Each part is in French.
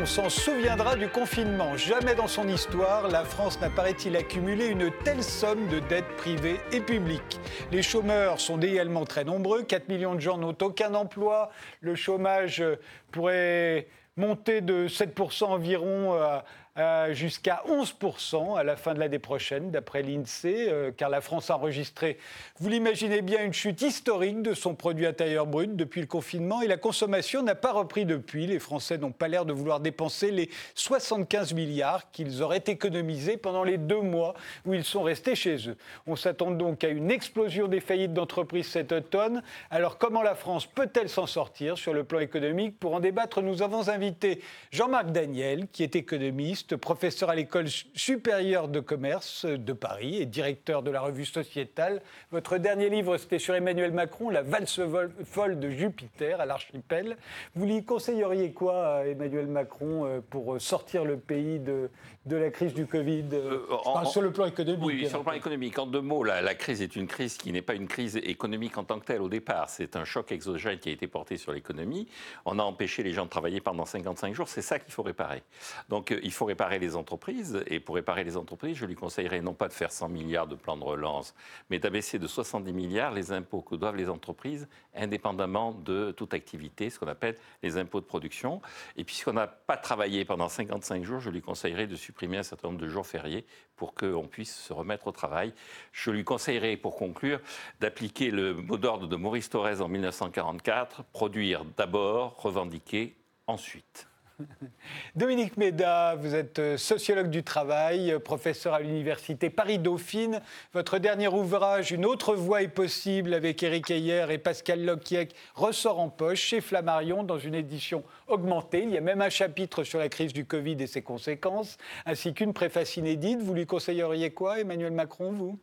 On s'en souviendra du confinement. Jamais dans son histoire, la France n'a, paraît-il, accumulé une telle somme de dettes privées et publiques. Les chômeurs sont également très nombreux. 4 millions de gens n'ont aucun emploi. Le chômage pourrait monter de 7% environ à euh, jusqu'à 11% à la fin de l'année prochaine, d'après l'INSEE, euh, car la France a enregistré, vous l'imaginez bien, une chute historique de son produit intérieur brut depuis le confinement et la consommation n'a pas repris depuis. Les Français n'ont pas l'air de vouloir dépenser les 75 milliards qu'ils auraient économisés pendant les deux mois où ils sont restés chez eux. On s'attend donc à une explosion des faillites d'entreprises cet automne. Alors comment la France peut-elle s'en sortir sur le plan économique? Pour en débattre, nous avons invité Jean-Marc Daniel, qui est économiste professeur à l'école supérieure de commerce de Paris et directeur de la revue Sociétale. Votre dernier livre, c'était sur Emmanuel Macron, La valse folle de Jupiter à l'archipel. Vous lui conseilleriez quoi à Emmanuel Macron euh, pour sortir le pays de, de la crise du Covid euh, euh, Sur le plan économique. Oui, sur le plan économique. En deux mots, la, la crise est une crise qui n'est pas une crise économique en tant que telle au départ. C'est un choc exogène qui a été porté sur l'économie. On a empêché les gens de travailler pendant 55 jours. C'est ça qu'il faut réparer. Donc il faut réparer réparer les entreprises. Et pour réparer les entreprises, je lui conseillerais non pas de faire 100 milliards de plans de relance, mais d'abaisser de 70 milliards les impôts que doivent les entreprises, indépendamment de toute activité, ce qu'on appelle les impôts de production. Et puisqu'on n'a pas travaillé pendant 55 jours, je lui conseillerais de supprimer un certain nombre de jours fériés pour qu'on puisse se remettre au travail. Je lui conseillerais, pour conclure, d'appliquer le mot d'ordre de Maurice Thorez en 1944, produire d'abord, revendiquer ensuite. Dominique Méda, vous êtes euh, sociologue du travail, euh, professeur à l'université Paris-Dauphine. Votre dernier ouvrage, Une autre voie est possible, avec Éric Heyer et Pascal Locquiec, ressort en poche chez Flammarion dans une édition augmentée. Il y a même un chapitre sur la crise du Covid et ses conséquences, ainsi qu'une préface inédite. Vous lui conseilleriez quoi, Emmanuel Macron, vous?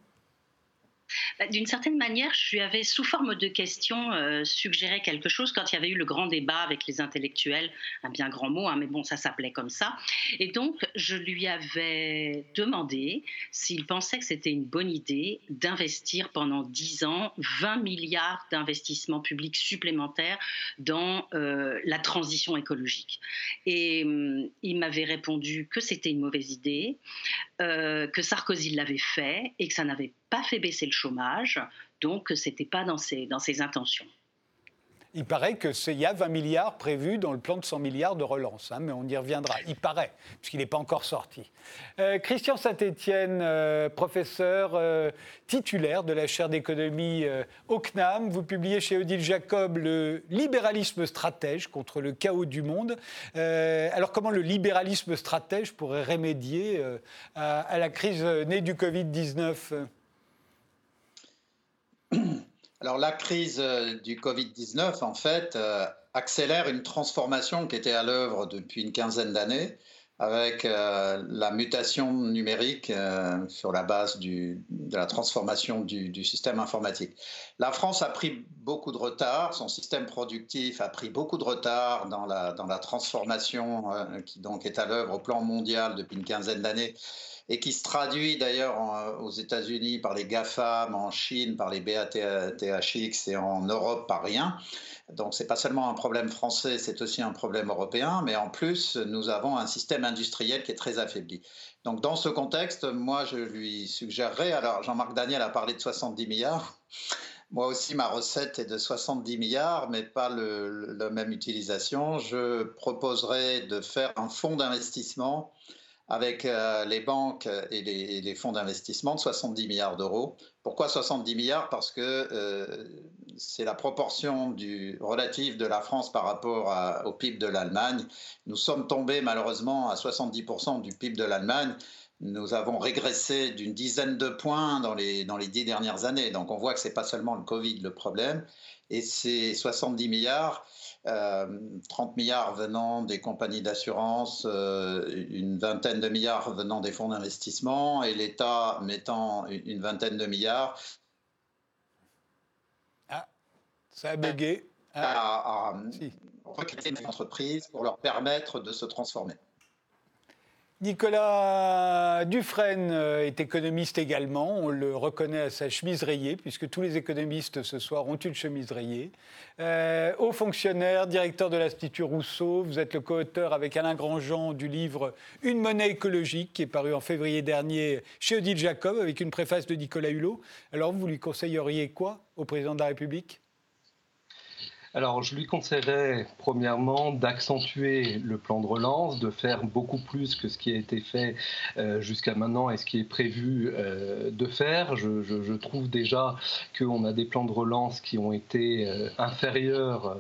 Bah, d'une certaine manière, je lui avais, sous forme de question, euh, suggéré quelque chose quand il y avait eu le grand débat avec les intellectuels, un bien grand mot, hein, mais bon, ça s'appelait comme ça. Et donc, je lui avais demandé s'il pensait que c'était une bonne idée d'investir pendant 10 ans 20 milliards d'investissements publics supplémentaires dans euh, la transition écologique. Et hum, il m'avait répondu que c'était une mauvaise idée, euh, que Sarkozy l'avait fait et que ça n'avait pas fait baisser le chômage, donc ce n'était pas dans ses, dans ses intentions. Il paraît qu'il y a 20 milliards prévus dans le plan de 100 milliards de relance, hein, mais on y reviendra. Il paraît, puisqu'il n'est pas encore sorti. Euh, Christian Saint-Etienne, euh, professeur euh, titulaire de la chaire d'économie au CNAM, vous publiez chez Odile Jacob le libéralisme stratège contre le chaos du monde. alors comment le libéralisme stratège pourrait remédier à, la crise née du Covid-19 alors la crise euh, du Covid-19, en fait, euh, accélère une transformation qui était à l'œuvre depuis une quinzaine d'années avec euh, la mutation numérique sur la base de la transformation du, système informatique. La France a pris beaucoup de retard, son système productif a pris beaucoup de retard dans la, dans la transformation qui donc est à l'œuvre au plan mondial depuis une quinzaine d'années et qui se traduit d'ailleurs aux États-Unis par les GAFAM, en Chine par les BATHX et en Europe par rien. Donc c'est pas seulement un problème français, c'est aussi un problème européen, mais en plus nous avons un système industriel qui est très affaibli. Donc dans ce contexte, moi je lui suggérerais, alors Jean-Marc Daniel a parlé de 70 milliards. Moi aussi, ma recette est de 70 milliards, mais pas le, la même utilisation. Je proposerais de faire un fonds d'investissement avec euh, les banques et les, fonds d'investissement de 70 milliards d'euros. Pourquoi 70 milliards? Parce que euh, c'est la proportion relative de la France par rapport au PIB de l'Allemagne. Nous sommes tombés malheureusement à 70% du PIB de l'Allemagne. Nous avons régressé d'une dizaine de points dans les, dans les dix dernières années. Donc on voit que ce n'est pas seulement le Covid le problème. Et ces 70 milliards, 30 euh, milliards venant des compagnies d'assurance, euh, une vingtaine de milliards venant des fonds d'investissement et l'État mettant une vingtaine de milliards. Ah, ça a bugué. Ah. À, recruter une entreprise pour leur permettre de se transformer. Nicolas Dufresne euh, est économiste également. On le reconnaît à sa chemise rayée, puisque tous les économistes ce soir ont une chemise rayée. Euh, haut fonctionnaire, directeur de l'Institut Rousseau. Vous êtes le co-auteur avec Alain Grandjean du livre Une monnaie écologique, qui est paru en février dernier chez Odile Jacob, avec une préface de Nicolas Hulot. Alors, vous lui conseilleriez quoi au président de la République? Alors, je lui conseillerais, premièrement, d'accentuer le plan de relance, de faire beaucoup plus que ce qui a été fait euh, jusqu'à maintenant et ce qui est prévu euh, de faire. Je, trouve déjà qu'on a des plans de relance qui ont été euh, inférieurs,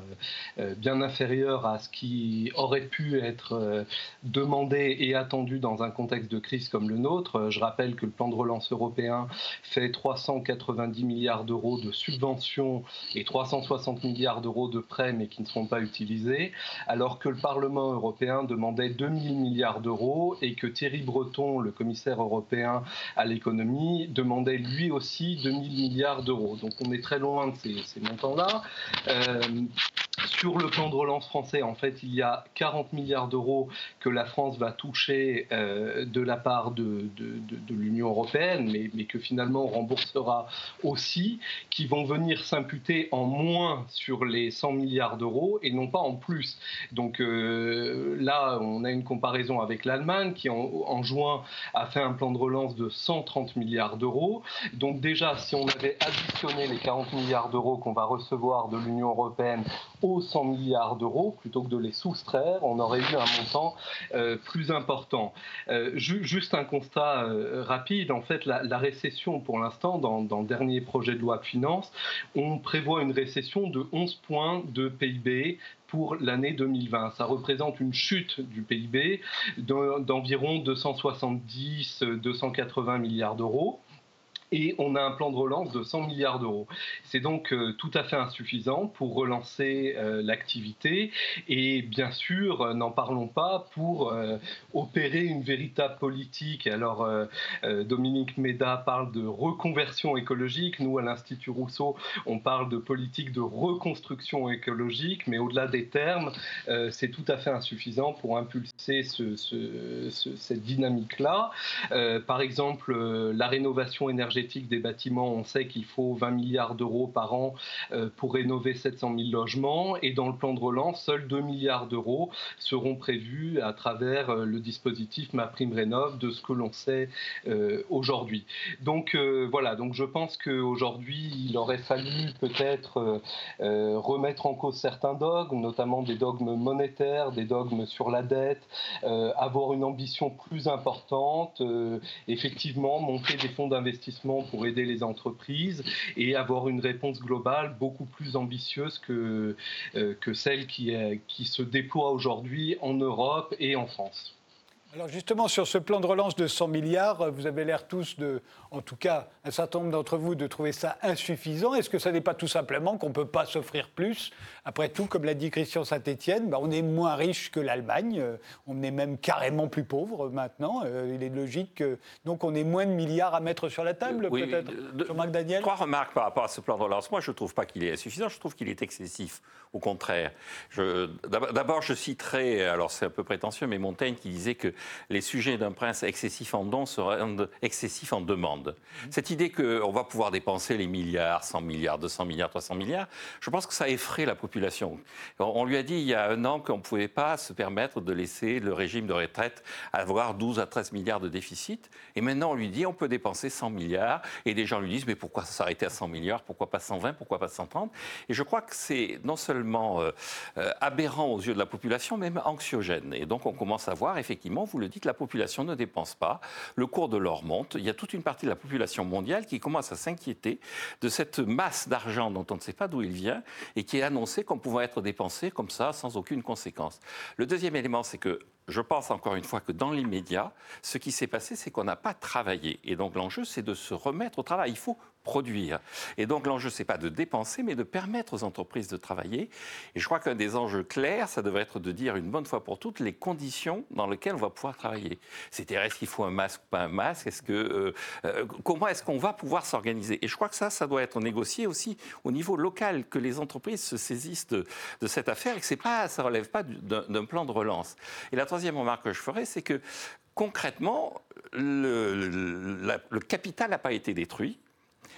bien inférieurs à ce qui aurait pu être demandé et attendu dans un contexte de crise comme le nôtre. Je rappelle que le plan de relance européen fait 390 milliards d'euros de subventions et 360 milliards d'euros de prêts mais qui ne seront pas utilisés, alors que le Parlement européen demandait 2000 milliards d'euros et que Thierry Breton, le commissaire européen à l'économie, demandait lui aussi 2000 milliards d'euros. Donc on est très loin de ces, montants-là. Euh, sur le plan de relance français, en fait, il y a 40 milliards d'euros que la France va toucher euh, de la part de, l'Union européenne, mais, que finalement on remboursera aussi, qui vont venir s'imputer en moins sur les 100 milliards d'euros et non pas en plus. Donc euh, là, on a une comparaison avec l'Allemagne qui en, juin a fait un plan de relance de 130 milliards d'euros. Donc déjà, si on avait additionné les 40 milliards d'euros qu'on va recevoir de l'Union européenne aux 100 milliards d'euros, plutôt que de les soustraire, on aurait eu un montant euh, plus important. Euh, juste un constat rapide, en fait, la, récession pour l'instant, dans, dans le dernier projet de loi de finances, on prévoit une récession de 11 points de PIB pour l'année 2020. Ça représente une chute du PIB d'environ 270-280 milliards d'euros et on a un plan de relance de 100 milliards d'euros. C'est donc euh, tout à fait insuffisant pour relancer euh, l'activité et bien sûr, euh, n'en parlons pas pour opérer une véritable politique. Alors Dominique Méda parle de reconversion écologique, nous à l'Institut Rousseau, on parle de politique de reconstruction écologique, mais au-delà des termes, c'est tout à fait insuffisant pour impulser cette dynamique-là. par exemple, la rénovation énergétique des bâtiments, on sait qu'il faut 20 milliards d'euros par an euh, pour rénover 700 000 logements. Et dans le plan de relance, seuls 2 milliards d'euros seront prévus à travers euh, le dispositif Ma Prime Rénov de ce que l'on sait euh, aujourd'hui. Donc voilà, donc je pense qu'aujourd'hui, il aurait fallu peut-être remettre en cause certains dogmes, notamment des dogmes monétaires, des dogmes sur la dette, avoir une ambition plus importante, effectivement monter des fonds d'investissement pour aider les entreprises et avoir une réponse globale beaucoup plus ambitieuse que, euh, celle qui se déploie aujourd'hui en Europe et en France. Alors justement, sur ce plan de relance de 100 milliards, vous avez l'air tous de, en tout cas un certain nombre d'entre vous, de trouver ça insuffisant. Est-ce que ça n'est pas tout simplement qu'on ne peut pas s'offrir plus? Après tout, comme l'a dit Christian Saint-Etienne, bah, on est moins riche que l'Allemagne, euh, on est même carrément plus pauvre maintenant. Euh, il est logique que, donc on ait moins de milliards à mettre sur la table, peut-être? Jean-Marc Daniel? Trois remarques par rapport à ce plan de relance. Moi, je ne trouve pas qu'il est insuffisant, je trouve qu'il est excessif. Au contraire. D'abord, je citerai, alors c'est un peu prétentieux, mais Montaigne qui disait que les sujets d'un prince excessif en don se rendent excessifs en demande. Cette idée qu'on va pouvoir dépenser les milliards, 100 milliards, 200 milliards, 300 milliards, je pense que ça effraie la population. On lui a dit il y a un an qu'on ne pouvait pas se permettre de laisser le régime de retraite avoir 12 à 13 milliards de déficit. Et maintenant, on lui dit on peut dépenser 100 milliards. Et des gens lui disent mais pourquoi s'arrêter à 100 milliards? Pourquoi pas 120 Pourquoi pas 130 Et je crois que c'est non seulement euh, euh, aberrant aux yeux de la population, mais même anxiogène. Et donc on commence à voir, effectivement, vous le dites, la population ne dépense pas, le cours de l'or monte, il y a toute une partie de la population mondiale qui commence à s'inquiéter de cette masse d'argent dont on ne sait pas d'où il vient et qui est annoncé comme pouvant être dépensé comme ça sans aucune conséquence. Le deuxième élément, c'est que je pense encore une fois que dans l'immédiat, ce qui s'est passé, c'est qu'on n'a pas travaillé. Et donc l'enjeu, c'est de se remettre au travail. Il faut produire. Et donc l'enjeu, c'est pas de dépenser, mais de permettre aux entreprises de travailler. Et je crois qu'un des enjeux clairs, ça devrait être de dire une bonne fois pour toutes les conditions dans lesquelles on va pouvoir travailler. C'est-à-dire, est-ce qu'il faut un masque ou pas un masque? Euh, euh, comment est-ce qu'on va pouvoir s'organiser? Et je crois que ça, ça doit être négocié aussi au niveau local, que les entreprises se saisissent de, cette affaire et que c'est pas, ça relève pas d'un plan de relance. Troisième remarque que je ferai, c'est que concrètement, le, capital n'a pas été détruit.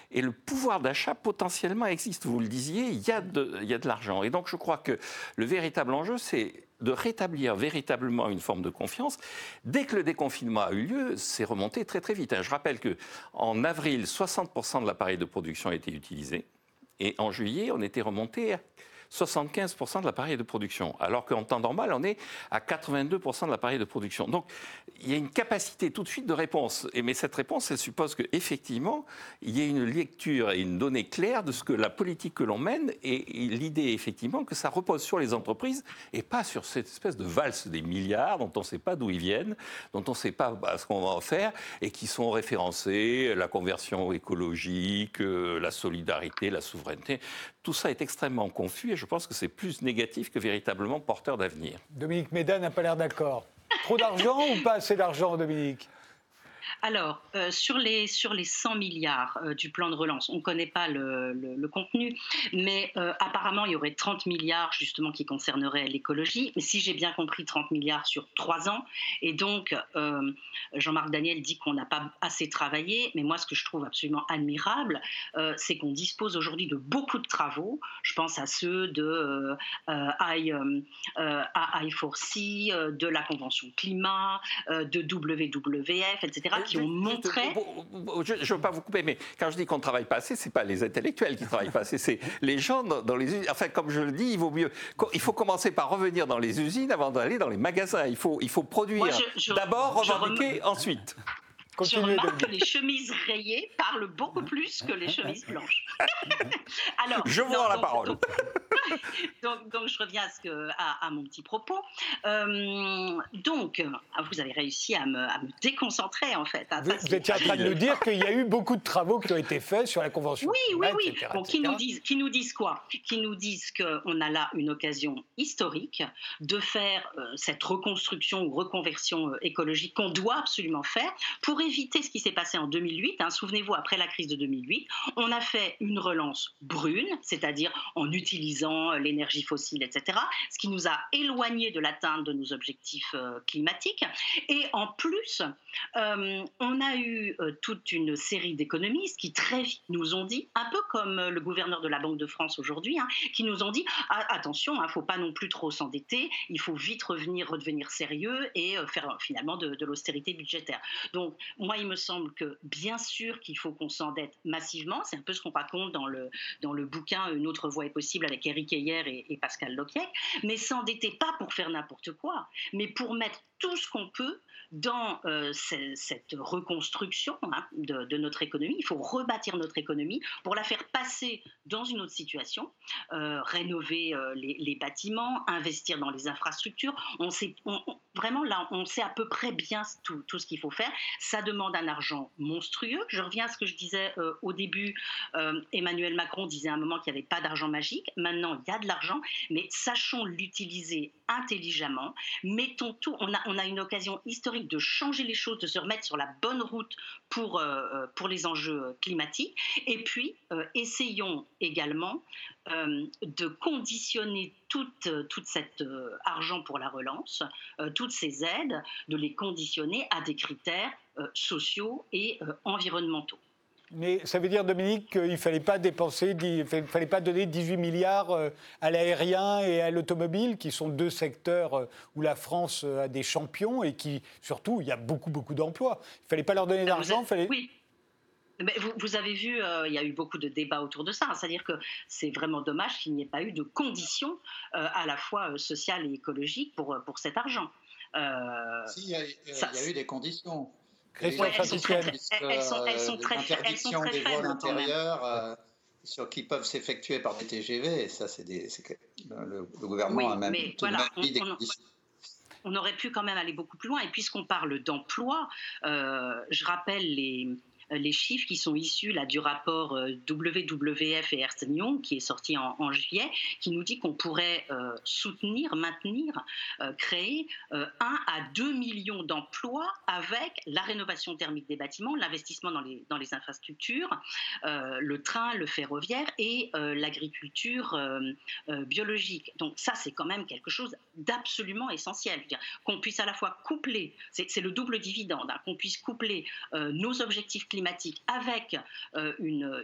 Et le pouvoir d'achat potentiellement existe. Vous le disiez, il y a de, l'argent. Et donc je crois que le véritable enjeu, c'est de rétablir véritablement une forme de confiance. Dès que le déconfinement a eu lieu, c'est remonté très très vite. Je rappelle que en avril, 60% de l'appareil de production a été utilisé. Et en juillet, on était remonté à 75% de l'appareil de production, alors qu'en temps normal, on est à 82% de l'appareil de production. Donc, il y a une capacité tout de suite de réponse. Mais cette réponse, elle suppose qu'effectivement, il y ait une lecture et une donnée claire de ce que la politique que l'on mène et, l'idée, effectivement, que ça repose sur les entreprises et pas sur cette espèce de valse des milliards dont on ne sait pas d'où ils viennent, dont on ne sait pas bah, ce qu'on va en faire et qui sont référencés, la conversion écologique, euh, la solidarité, la souveraineté. Tout ça est extrêmement confus je pense que c'est plus négatif que véritablement porteur d'avenir. Dominique Médan n'a pas l'air d'accord. Trop d'argent ou pas assez d'argent, Dominique? Alors, euh, sur, les, sur les 100 milliards euh, du plan de relance, on ne connaît pas le, contenu, mais euh, apparemment, il y aurait 30 milliards justement qui concerneraient l'écologie. Mais si j'ai bien compris, 30 milliards sur trois ans. Et donc, Jean-Marc Daniel dit qu'on n'a pas assez travaillé, mais moi, ce que je trouve absolument admirable, c'est qu'on dispose aujourd'hui de beaucoup de travaux. Je pense à ceux de I, I4C, de la Convention climat, de WWF, etc qui ont montré. Je ne veux pas vous couper, mais quand je dis qu'on ne travaille pas assez, ce n'est pas les intellectuels qui travaillent pas assez, c'est les gens dans, les usines. Enfin, comme je le dis, il vaut mieux. Il faut commencer par revenir dans les usines avant d'aller dans les magasins. Il faut, il faut produire d'abord, revendiquer ensuite. Je remarque que les chemises rayées parlent beaucoup plus que les chemises blanches. Alors, je vous rends la parole. Donc, je reviens à, ce que, à, mon petit propos. Euh, donc, vous avez réussi à me, déconcentrer, en fait. Hein, vous, étiez en train de nous dire qu'il y a eu beaucoup de travaux qui ont été faits sur la Convention. Oui, oui, oui. qui, nous disent, qui nous disent quoi? Qui nous disent qu'on a là une occasion historique de faire euh, cette reconstruction ou reconversion euh, écologique qu'on doit absolument faire pour éviter ce qui s'est passé en 2008. Hein. Souvenez-vous, après la crise de 2008, on a fait une relance brune, c'est-à-dire en utilisant euh, l'énergie fossile, etc., ce qui nous a éloignés de l'atteinte de nos objectifs euh, climatiques. Et en plus, euh, on a eu toute une série d'économistes qui très vite nous ont dit, un peu comme le gouverneur de la Banque de France aujourd'hui, hein, qui nous ont dit ah, attention, il hein, ne faut pas non plus trop s'endetter, il faut vite revenir, redevenir sérieux et faire finalement de, de l'austérité budgétaire. Donc, moi, il me semble que bien sûr qu'il faut qu'on s'endette massivement. C'est un peu ce qu'on raconte dans le, dans le bouquin Une autre voie est possible avec Eric Heyer et, Pascal Loquiec. Mais s'endetter pas pour faire n'importe quoi, mais pour mettre tout ce qu'on peut dans euh, cette reconstruction hein, de, notre économie. Il faut rebâtir notre économie pour la faire passer dans une autre situation, euh, rénover euh, les, bâtiments, investir dans les infrastructures. On sait, vraiment, là, on sait à peu près bien tout, tout ce qu'il faut faire. Ça demande un argent monstrueux. Je reviens à ce que je disais au début. Emmanuel Macron disait à un moment qu'il n'y avait pas d'argent magique. Maintenant, il y a de l'argent, mais sachons l'utiliser intelligemment. Mettons tout. On a, une occasion historique de changer les choses, de se remettre sur la bonne route pour, euh, euh, les enjeux climatiques. Et puis, euh, essayons également de conditionner tout, tout cet argent pour la relance, toutes ces aides, de les conditionner à des critères sociaux et environnementaux. Mais ça veut dire, Dominique, qu'il ne fallait pas dépenser, il fallait pas donner 18 milliards euh, à l'aérien et à l'automobile, qui sont deux secteurs euh, où la France euh, a des champions et qui, surtout, il y a beaucoup, beaucoup d'emplois. Il ne fallait pas leur donner d'argent. Fallait... Oui. Mais vous, avez vu, il y a eu beaucoup de débats autour de ça. C'est-à-dire que c'est vraiment dommage qu'il n'y ait pas eu de conditions à la fois sociales et écologiques pour, pour cet argent. si, il y, a eu des conditions elles, sont très, elles, sont, elles sont très, elles sont très des voies intérieures euh, sur, qui peuvent s'effectuer par des TGV. Et ça, c'est le, le, gouvernement a même mais voilà, on, on, on, aurait pu quand même aller beaucoup plus loin. Et puisqu'on parle d'emploi, euh, je rappelle les les chiffres qui sont issus du rapport WWF et Ernst Young, qui est sorti en, juillet, qui nous dit qu'on pourrait soutenir, maintenir, créer 1 à 2 millions d'emplois avec la rénovation thermique des bâtiments, l'investissement dans les, infrastructures, le train, le ferroviaire et l'agriculture biologique. Donc ça, c'est quand même quelque chose d'absolument essentiel. Qu'on puisse à la fois coupler, c'est le double dividende, hein, qu'on puisse coupler euh, nos objectifs climatiques avec euh, une,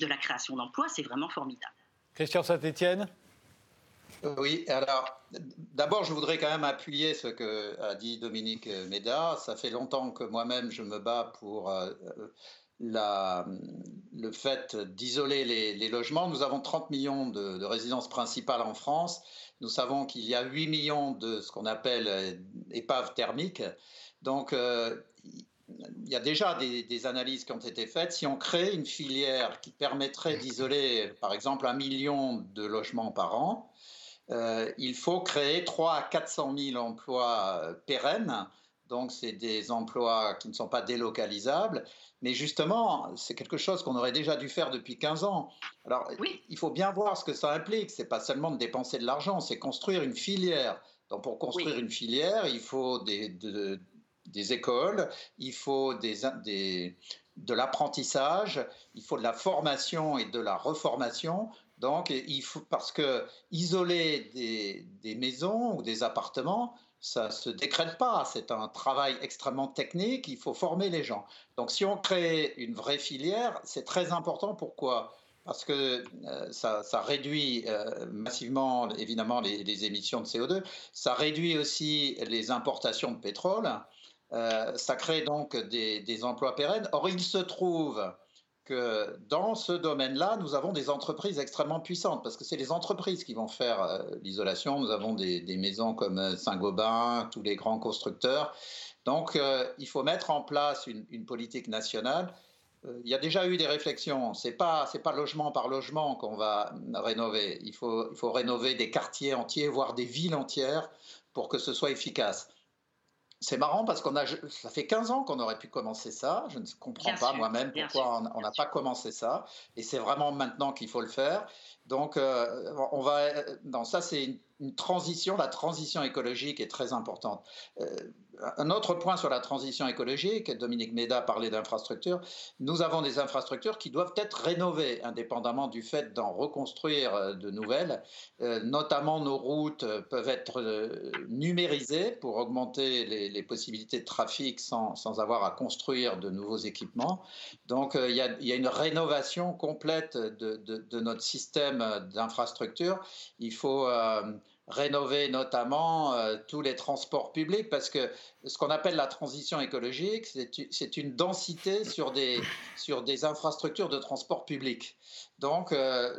de la création d'emplois, c'est vraiment formidable. Christian Saint-Etienne oui, alors d'abord je voudrais quand même appuyer ce que a dit Dominique Méda. Ça fait longtemps que moi-même je me bats pour euh, la, le fait d'isoler les, logements. Nous avons 30 millions de, résidences principales en France. Nous savons qu'il y a 8 millions de ce qu'on appelle euh, épaves thermiques. Donc, euh, il y a déjà des, analyses qui ont été faites. Si on crée une filière qui permettrait d'isoler, par exemple, un million de logements par an, euh, il faut créer 3 à 400 000 emplois pérennes donc, c'est des emplois qui ne sont pas délocalisables. Mais justement, c'est quelque chose qu'on aurait déjà dû faire depuis 15 ans. Alors, il faut bien voir ce que ça implique. Ce n'est pas seulement de dépenser de l'argent, c'est construire une filière. Donc, pour construire une filière, il faut des, des écoles, il faut de l'apprentissage, il faut de la formation et de la reformation. Donc, il faut, parce que isoler des, des maisons ou des appartements, ça ne se décrète pas. C'est un travail extrêmement technique. Il faut former les gens. Donc, si on crée une vraie filière, c'est très important. Pourquoi? Parce que euh, ça, réduit euh, massivement, évidemment, les, émissions de CO2. Ça réduit aussi les importations de pétrole. Euh, ça crée donc des, emplois pérennes. Or, il se trouve que dans ce domaine-là, nous avons des entreprises extrêmement puissantes, parce que c'est les entreprises qui vont faire euh, l'isolation. Nous avons des, maisons comme euh, Saint-Gobain, tous les grands constructeurs. Donc, il faut mettre en place une, politique nationale. il y a déjà eu des réflexions. C'est pas c'est pas logement par logement qu'on va rénover. Il faut rénover des quartiers entiers, voire des villes entières, pour que ce soit efficace. C'est marrant parce qu'on a, ça fait 15 ans qu'on aurait pu commencer ça. Je ne comprends pas moi-même pourquoi on n'a pas commencé ça. Et c'est vraiment maintenant qu'il faut le faire. Donc, euh, on va. Non, ça, c'est une, transition. La transition écologique est très importante. Euh, un autre point sur la transition écologique, Dominique Méda parlait d'infrastructures. Nous avons des infrastructures qui doivent être rénovées, indépendamment du fait d'en reconstruire euh, de nouvelles. notamment, nos routes peuvent être numérisées pour augmenter les, possibilités de trafic sans, sans, avoir à construire de nouveaux équipements. Donc, il y, a, une rénovation complète de, de, de notre système d'infrastructures. Il faut euh, rénover notamment euh, tous les transports publics parce que ce qu'on appelle la transition écologique, c'est une densité sur des, sur des infrastructures de transport public. Donc, euh,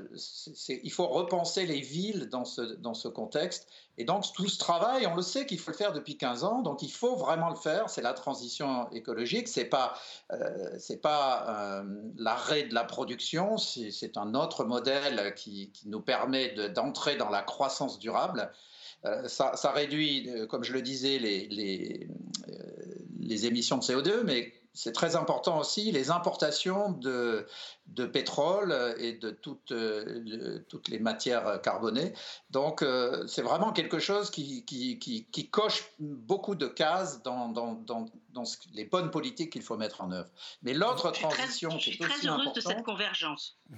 il faut repenser les villes dans ce, dans ce contexte. Et donc, tout ce travail, on le sait qu'il faut le faire depuis 15 ans, donc il faut vraiment le faire. C'est la transition écologique, c'est pas, euh, pas l'arrêt de la production, c'est un autre modèle qui, qui nous permet d'entrer dans la croissance durable. Euh, ça, réduit, euh, comme je le disais, les, euh, les, émissions de CO2, mais c'est très important aussi les importations de, de pétrole et de toutes, toutes les matières carbonées. Donc c'est vraiment quelque chose qui, qui, qui, coche beaucoup de cases dans, dans, dans, dans les bonnes politiques qu'il faut mettre en œuvre. Mais l'autre transition qui est aussi importante... de cette convergence.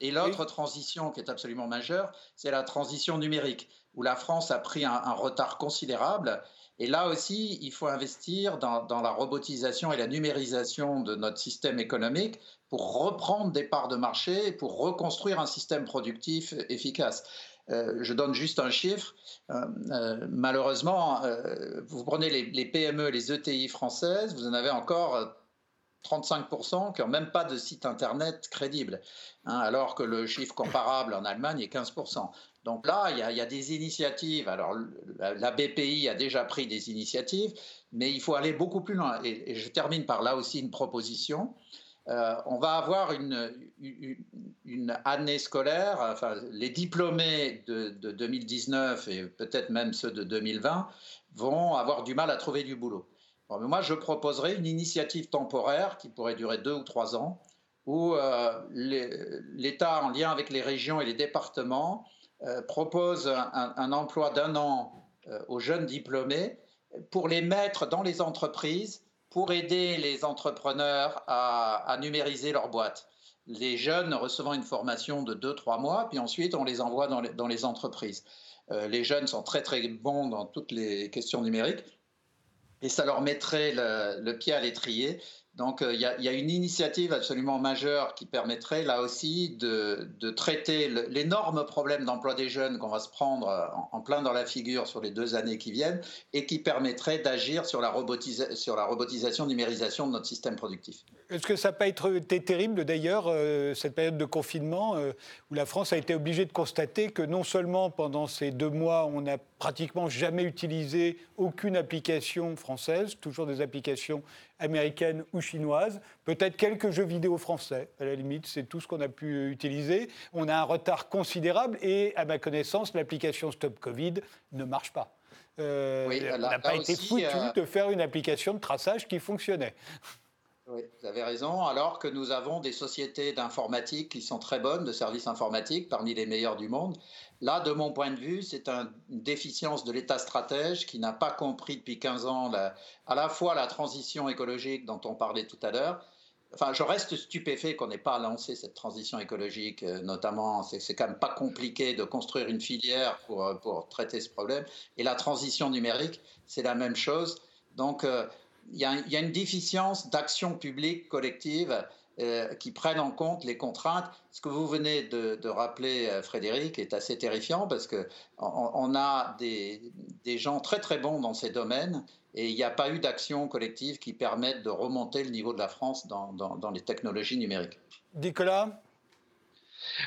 Et l'autre transition qui est absolument majeure, c'est la transition numérique, où la France a pris un, retard considérable. Et là aussi, il faut investir dans, la robotisation et la numérisation de notre système économique pour reprendre des parts de marché, pour reconstruire un système productif efficace. Euh, je donne juste un chiffre. Euh, euh, malheureusement, vous prenez les, les, PME, les ETI françaises, vous en avez encore 35% qui n'ont même pas de site internet crédible, hein, alors que le chiffre comparable en Allemagne est 15%. Donc là, il y, a, des initiatives. Alors la, BPI a déjà pris des initiatives, mais il faut aller beaucoup plus loin. Et, je termine par là aussi une proposition. Euh, on va avoir une, année scolaire, enfin, les diplômés de, de 2019 et peut-être même ceux de 2020 vont avoir du mal à trouver du boulot. moi, je proposerais une initiative temporaire qui pourrait durer deux ou trois ans, où l'État, en lien avec les régions et les départements, propose un emploi d'un an aux jeunes diplômés pour les mettre dans les entreprises, pour aider les entrepreneurs à, numériser leur boîte. Les jeunes recevant une formation de 2-3 mois, puis ensuite on les envoie dans les, entreprises. Euh, les jeunes sont très très bons dans toutes les questions numériques et ça leur mettrait le pied à l'étrier donc euh, il y, a une initiative absolument majeure qui permettrait là aussi de, traiter l'énorme problème d'emploi des jeunes qu'on va se prendre euh, en, plein dans la figure sur les deux années qui viennent et qui permettrait d'agir sur, la sur la robotisation, numérisation de notre système productif. Est-ce que ça n'a pas été terrible d'ailleurs, euh, cette période de confinement, où la France a été obligée de constater que non seulement pendant ces deux mois, on n'a pratiquement jamais utilisé aucune application française, toujours des applications américaines ou chinoises, peut-être quelques jeux vidéo français, à la limite, c'est tout ce qu'on a pu utiliser. On a un retard considérable et, à ma connaissance, l'application Stop Covid ne marche pas. Euh, on n'a pas été foutu euh, de faire une application de traçage qui fonctionnait. Vous avez raison. Alors que nous avons des sociétés d'informatique qui sont très bonnes, de services informatiques, parmi les meilleurs du monde. Là, de mon point de vue, c'est une déficience de l'État stratège qui n'a pas compris depuis 15 ans à la fois la transition écologique dont on parlait tout à l'heure. Enfin, je reste stupéfait qu'on n'ait pas lancé cette transition écologique, euh, notamment, c'est quand même pas compliqué de construire une filière pour, euh, pour traiter ce problème. Et la transition numérique, c'est la même chose. Donc, euh, il y, a une déficience d'action publique collective euh, qui prennent en compte les contraintes. Ce que vous venez de, rappeler, euh, Frédéric, est assez terrifiant parce qu'on on a des, gens très très bons dans ces domaines et il n'y a pas eu d'action collective qui permette de remonter le niveau de la France dans, dans les technologies numériques. Nicolas?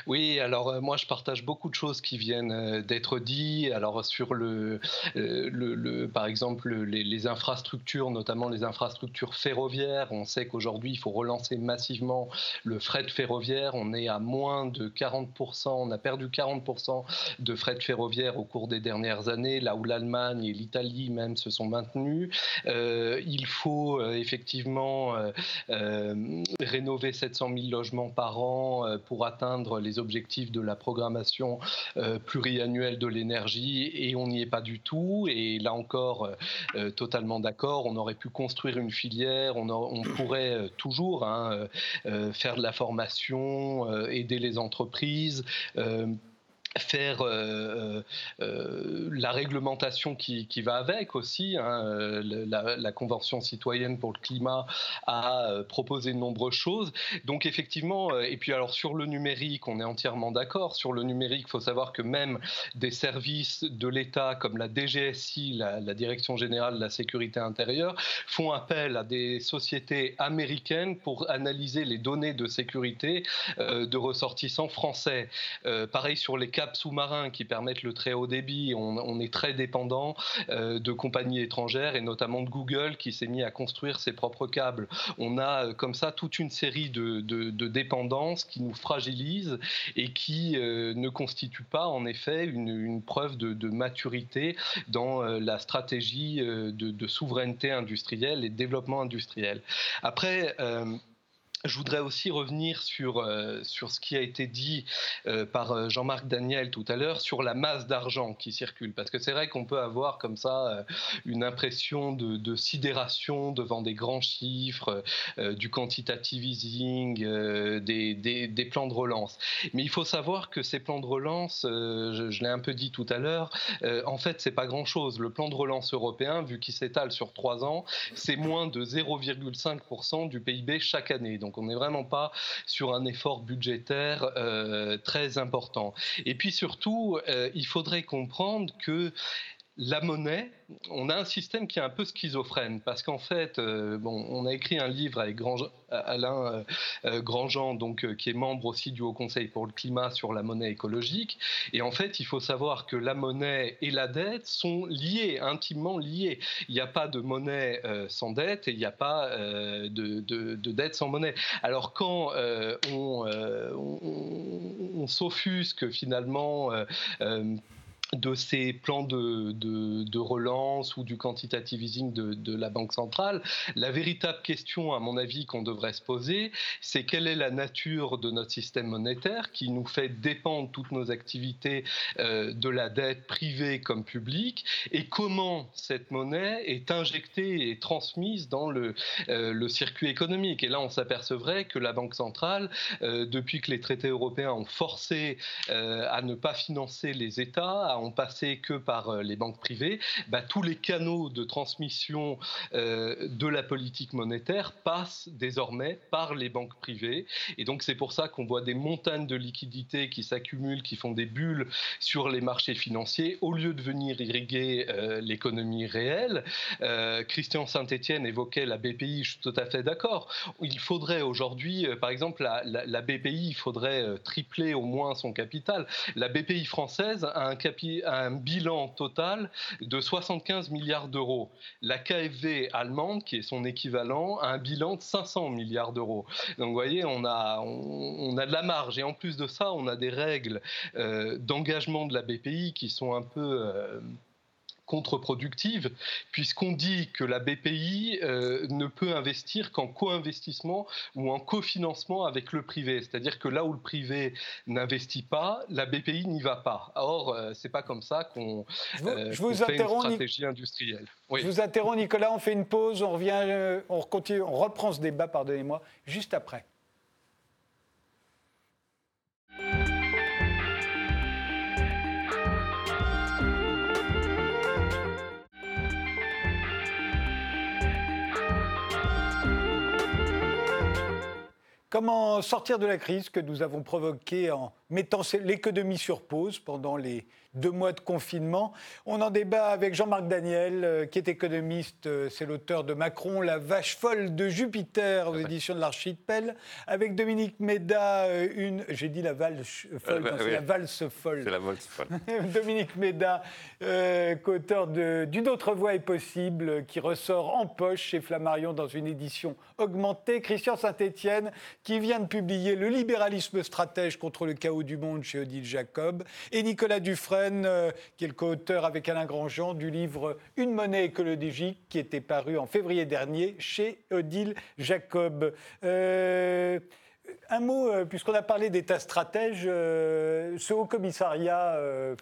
Oui, alors euh, moi je partage beaucoup de choses qui viennent euh, d'être dites. Alors sur le, euh, par exemple les, infrastructures, notamment les infrastructures ferroviaires, on sait qu'aujourd'hui il faut relancer massivement le fret ferroviaire. On est à moins de 40%, on a perdu 40% de fret ferroviaire au cours des dernières années, là où l'Allemagne et l'Italie même se sont maintenus. il faut effectivement rénover 700 000 logements par an pour atteindre les objectifs de la programmation euh, pluriannuelle de l'énergie et on n'y est pas du tout. Et là encore, euh, euh, totalement d'accord, on aurait pu construire une filière, on, on pourrait toujours hein, faire de la formation, aider les entreprises faire euh, euh, la réglementation qui, qui, va avec aussi. Hein, euh, la, Convention citoyenne pour le climat a proposé de nombreuses choses. Donc effectivement, et puis alors sur le numérique, on est entièrement d'accord. Sur le numérique, il faut savoir que même des services de l'État comme la DGSI, la, la, Direction générale de la sécurité intérieure, font appel à des sociétés américaines pour analyser les données de sécurité de ressortissants français. pareil sur les cas sous-marins qui permettent le très haut débit, on, est très dépendant euh, de compagnies étrangères et notamment de Google qui s'est mis à construire ses propres câbles. On a euh, comme ça toute une série de, dépendances qui nous fragilisent et qui euh, ne constituent pas en effet une, preuve de, maturité dans la stratégie de, de, souveraineté industrielle et de développement industriel. Après, je voudrais aussi revenir sur, euh, sur ce qui a été dit euh, par euh, Jean-Marc Daniel tout à l'heure sur la masse d'argent qui circule. Parce que c'est vrai qu'on peut avoir comme ça une impression de, sidération devant des grands chiffres, du quantitative easing, des, des, plans de relance. Mais il faut savoir que ces plans de relance, je, je l'ai un peu dit tout à l'heure, en fait, c'est pas grand-chose. Le plan de relance européen, vu qu'il s'étale sur trois ans, c'est moins de 0,5% du PIB chaque année. Donc donc on n'est vraiment pas sur un effort budgétaire euh, très important. Et puis surtout, euh, il faudrait comprendre que la monnaie, on a un système qui est un peu schizophrène parce qu'en fait, euh, bon, on a écrit un livre avec Alain euh, euh, Grandjean, donc qui est membre aussi du Haut Conseil pour le climat sur la monnaie écologique. Et en fait, il faut savoir que la monnaie et la dette sont liées, intimement liées. Il n'y a pas de monnaie sans dette et il n'y a pas de, dette sans monnaie. Alors quand on, on s'offusque finalement de ces plans de, relance ou du quantitative easing de, la Banque centrale, la véritable question, à mon avis, qu'on devrait se poser, c'est quelle est la nature de notre système monétaire qui nous fait dépendre toutes nos activités euh, de la dette privée comme publique et comment cette monnaie est injectée et transmise dans le, euh, circuit économique. Et là, on s'apercevrait que la Banque centrale, euh, depuis que les traités européens ont forcé à ne pas financer les États, ont passé que par euh, les banques privées, bah, tous les canaux de transmission euh, de la politique monétaire passent désormais par les banques privées. Et donc c'est pour ça qu'on voit des montagnes de liquidités qui s'accumulent, qui font des bulles sur les marchés financiers, au lieu de venir irriguer euh, l'économie réelle. Christian Saint-Etienne évoquait la BPI, je suis tout à fait d'accord. Il faudrait aujourd'hui, par exemple, la, BPI, il faudrait tripler au moins son capital. La BPI française a un, capital un bilan total de 75 milliards d'euros. La KfW allemande, qui est son équivalent, a un bilan de 500 milliards d'euros. Donc vous voyez, on a, on, a de la marge. Et en plus de ça, on a des règles euh, d'engagement de la BPI qui sont un peu... Euh, contre-productive, puisqu'on dit que la BPI euh, ne peut investir qu'en co-investissement ou en cofinancement avec le privé. C'est-à-dire que là où le privé n'investit pas, la BPI n'y va pas. Or, euh, c'est pas comme ça qu'on euh, fait une stratégie industrielle. Je vous interromps, Nicolas. On fait une pause. On revient, on continue, on reprend ce débat. Pardonnez-moi, juste après. Comment sortir de la crise que nous avons provoquée en mettant l'économie sur pause pendant les deux mois de confinement. On en débat avec Jean-Marc Daniel, euh, qui est économiste. Euh, c'est l'auteur de Macron, La vache folle de Jupiter, aux éditions de l'Archipel. Avec Dominique Méda, euh, une. J'ai dit la valse folle, c'est la valse folle. C'est la valse folle. Dominique Méda, euh, co-auteur d'Une autre voie est possible, qui ressort en poche chez Flammarion dans une édition augmentée. Christian Saint-Étienne, qui vient de publier Le libéralisme stratège contre le chaos du monde chez Odile Jacob. Et Nicolas Dufresne, euh, qui est le co-auteur avec Alain Grandjean du livre Une monnaie écologique, qui était paru en février dernier chez Odile Jacob. Euh, un mot, euh, puisqu'on a parlé d'État stratège, euh, ce haut commissariat euh,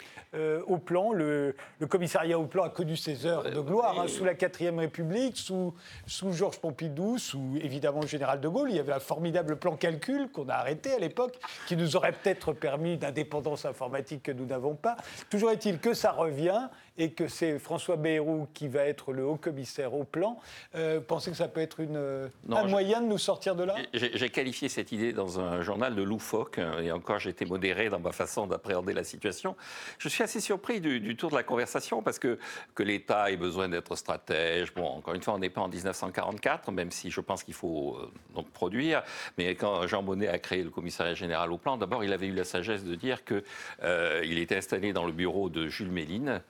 au plan, le, commissariat au plan a connu ses heures de gloire hein, sous la 4ème République, sous, sous Georges Pompidou, sous évidemment le général de Gaulle. Il y avait un formidable plan calcul qu'on a arrêté à l'époque, qui nous aurait peut-être permis d'indépendance informatique que nous n'avons pas. Toujours est-il que ça revient et que c'est François Bayrou qui va être le haut commissaire au plan. pensez que ça peut être une, un moyen de nous sortir de là? J'ai qualifié cette idée dans un journal de loufoque, hein, et encore j'étais modéré dans ma façon d'appréhender la situation. Je suis assez surpris du, tour de la conversation parce que, que l'État ait besoin d'être stratège. Bon, encore une fois, on n'est pas en 1944, même si je pense qu'il faut euh, donc produire. Mais quand Jean Monnet a créé le commissariat général au plan, d'abord il avait eu la sagesse de dire qu'il euh, était installé dans le bureau de Jules Méline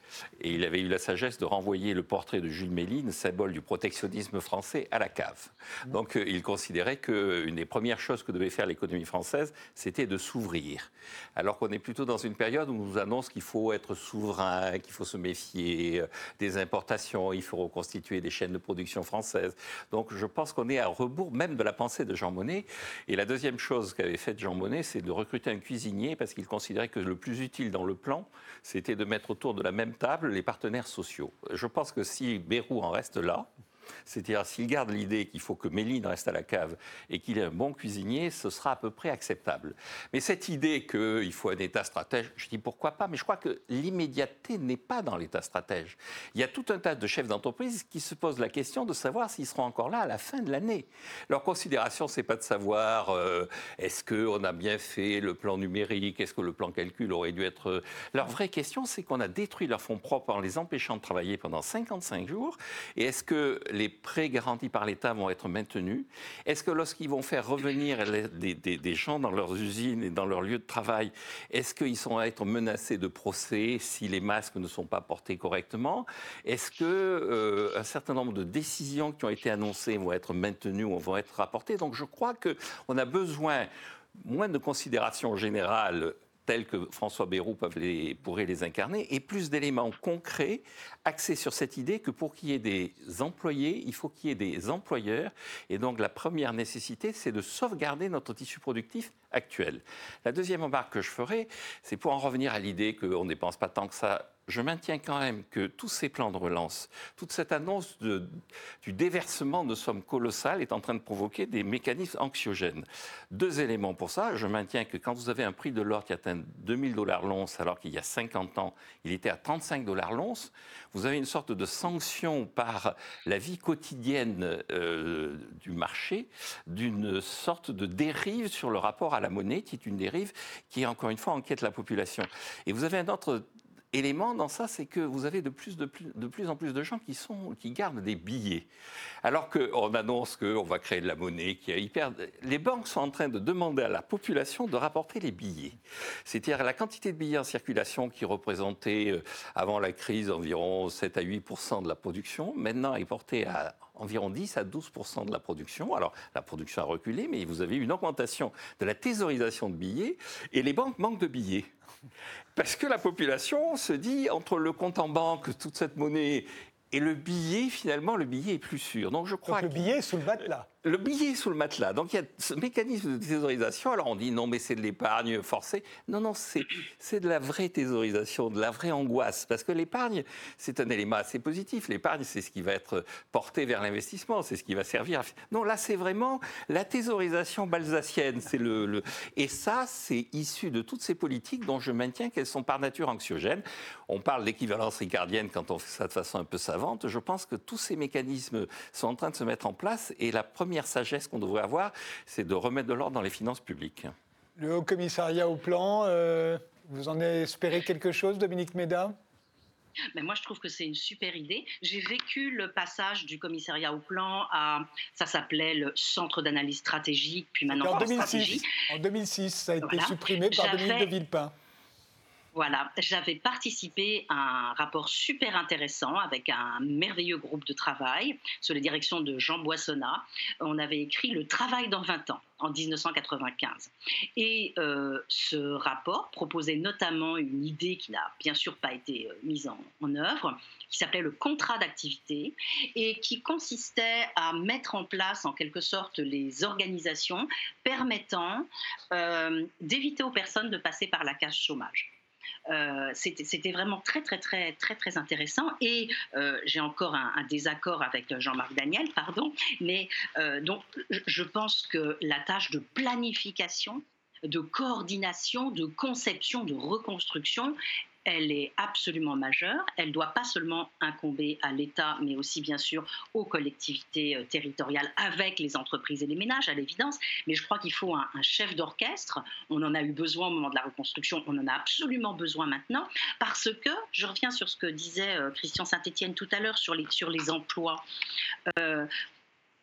et il avait eu la sagesse de renvoyer le portrait de Jules Méline, symbole du protectionnisme français, à la cave. Donc euh, il considérait qu'une des premières choses que devait faire l'économie française, c'était de s'ouvrir. Alors qu'on est plutôt dans une période où on nous annonce qu'il faut être souverain, qu'il faut se méfier euh, des importations, il faut reconstituer des chaînes de production françaises. Donc je pense qu'on est à rebours même de la pensée de Jean Monnet. Et la deuxième chose qu'avait faite Jean Monnet, c'est de recruter un cuisinier parce qu'il considérait que le plus utile dans le plan, c'était de mettre autour de la même table les partenaires sociaux. Je pense que si Bérou en reste là, c'est-à-dire, s'il garde l'idée qu'il faut que Méline reste à la cave et qu'il est un bon cuisinier, ce sera à peu près acceptable. Mais cette idée qu'il faut un État stratège, je dis pourquoi pas, mais je crois que l'immédiateté n'est pas dans l'État stratège. Il y a tout un tas de chefs d'entreprise qui se posent la question de savoir s'ils seront encore là à la fin de l'année. Leur considération, c'est pas de savoir euh, est-ce qu'on a bien fait le plan numérique, est-ce que le plan calcul aurait dû être. Euh, leur vraie question, c'est qu'on a détruit leurs fonds propres en les empêchant de travailler pendant 55 jours. Et est-ce que prêts garantis par l'État vont être maintenus. Est-ce que lorsqu'ils vont faire revenir des, gens dans leurs usines et dans leurs lieux de travail, est-ce qu'ils sont à être menacés de procès si les masques ne sont pas portés correctement? Est-ce que euh, un certain nombre de décisions qui ont été annoncées vont être maintenues ou vont être rapportées? Donc je crois qu'on a besoin moins de considérations générales tels que François Bayrou les, pourrait les incarner, et plus d'éléments concrets axés sur cette idée que pour qu'il y ait des employés, il faut qu'il y ait des employeurs. Et donc la première nécessité, c'est de sauvegarder notre tissu productif actuel. La deuxième remarque que je ferai, c'est pour en revenir à l'idée qu'on ne dépense pas tant que ça je maintiens quand même que tous ces plans de relance, toute cette annonce du déversement de sommes colossales est en train de provoquer des mécanismes anxiogènes. Deux éléments pour ça. Je maintiens que quand vous avez un prix de l'or qui atteint 2000 dollars l'once, alors qu'il y a 50 ans, il était à 35 dollars l'once, vous avez une sorte de sanction par la vie quotidienne euh, du marché, d'une sorte de dérive sur le rapport à la monnaie, qui est une dérive qui, encore une fois, enquête la population. Et vous avez un autre élément dans ça, c'est que vous avez de plus, en plus de gens qui gardent des billets. Alors qu'on annonce qu'on va créer de la monnaie, qui est hyper... Les banques sont en train de demander à la population de rapporter les billets. C'est-à-dire la quantité de billets en circulation qui représentait euh, avant la crise environ 7 à 8 de la production, maintenant est portée à environ 10 à 12 de la production. Alors la production a reculé, mais vous avez une augmentation de la thésaurisation de billets et les banques manquent de billets. Parce que la population se dit, entre le compte en banque, toute cette monnaie, et le billet, finalement, le billet est plus sûr. Donc je crois Donc, le billet est sous le matelas le billet sous le matelas. Donc il y a ce mécanisme de thésaurisation. Alors on dit non, mais c'est de l'épargne forcée. Non, non, c'est de la vraie thésaurisation, de la vraie angoisse. Parce que l'épargne, c'est un élément assez positif. L'épargne, c'est ce qui va être porté vers l'investissement, c'est ce qui va servir. Non, là, c'est vraiment la thésaurisation balsacienne. Le, Et ça, c'est issu de toutes ces politiques dont je maintiens qu'elles sont par nature anxiogènes. On parle d'équivalence ricardienne quand on fait ça de façon un peu savante. Je pense que tous ces mécanismes sont en train de se mettre en place. Et la première première sagesse qu'on devrait avoir, c'est de remettre de l'ordre dans les finances publiques. Le Haut Commissariat au Plan, euh, vous en espérez quelque chose, Dominique Méda? Mais moi, je trouve que c'est une super idée. J'ai vécu le passage du commissariat au plan à, ça s'appelait le centre d'analyse stratégique, puis maintenant en 2006. En 2006, ça a été supprimé par Dominique de Villepin. Voilà, j'avais participé à un rapport super intéressant avec un merveilleux groupe de travail sous la direction de Jean Boissonnat. On avait écrit Le travail dans 20 ans en 1995. Et euh, ce rapport proposait notamment une idée qui n'a bien sûr pas été euh, mise en, œuvre, qui s'appelait le contrat d'activité et qui consistait à mettre en place en quelque sorte les organisations permettant euh, d'éviter aux personnes de passer par la case chômage. Euh, c'était vraiment très, très, très, très, très intéressant. Et euh, j'ai encore un, désaccord avec Jean-Marc Daniel, pardon, mais euh, donc je pense que la tâche de planification de coordination, de conception, de reconstruction elle est absolument majeure. Elle doit pas seulement incomber à l'État, mais aussi bien sûr aux collectivités euh, territoriales avec les entreprises et les ménages, à l'évidence. Mais je crois qu'il faut un, chef d'orchestre. On en a eu besoin au moment de la reconstruction, on en a absolument besoin maintenant, parce que, je reviens sur ce que disait euh, Christian Saint-Etienne tout à l'heure sur les, sur les emplois. Euh,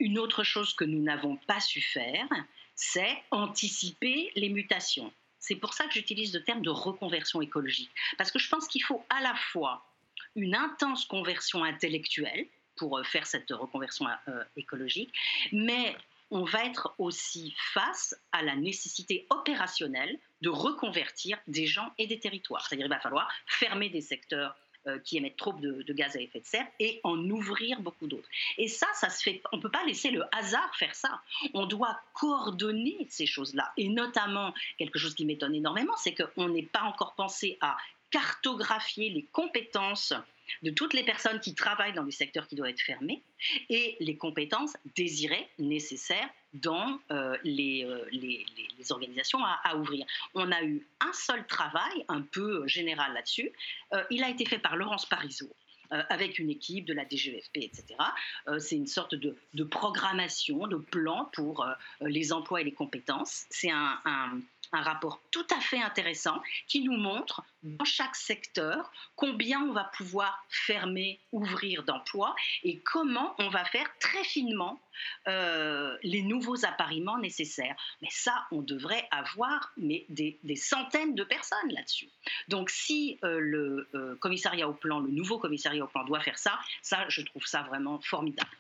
une autre chose que nous n'avons pas su faire, c'est anticiper les mutations. C'est pour ça que j'utilise le terme de reconversion écologique. Parce que je pense qu'il faut à la fois une intense conversion intellectuelle pour euh, faire cette reconversion euh, écologique, mais on va être aussi face à la nécessité opérationnelle de reconvertir des gens et des territoires. C'est-à-dire qu'il va falloir fermer des secteurs qui émettent trop de, gaz à effet de serre et en ouvrir beaucoup d'autres. Et ça, ça se fait. On ne peut pas laisser le hasard faire ça. On doit coordonner ces choses-là. Et notamment, quelque chose qui m'étonne énormément, c'est qu'on n'est pas encore pensé à cartographier les compétences de toutes les personnes qui travaillent dans les secteurs qui doivent être fermés et les compétences désirées, nécessaires dans euh, euh, les, organisations à, ouvrir. On a eu un seul travail, un peu général là-dessus. Euh, il a été fait par Laurence Parisot. avec une équipe de la DGEFP, etc. c'est une sorte de, programmation, de plan pour les emplois et les compétences. C'est un un rapport tout à fait intéressant qui nous montre dans chaque secteur combien on va pouvoir fermer, ouvrir d'emplois et comment on va faire très finement euh, les nouveaux appariements nécessaires. Mais ça, on devrait avoir mais des, centaines de personnes là-dessus. Donc si euh, le euh, commissariat au plan, le nouveau commissariat au plan doit faire ça, ça, je trouve ça vraiment formidable.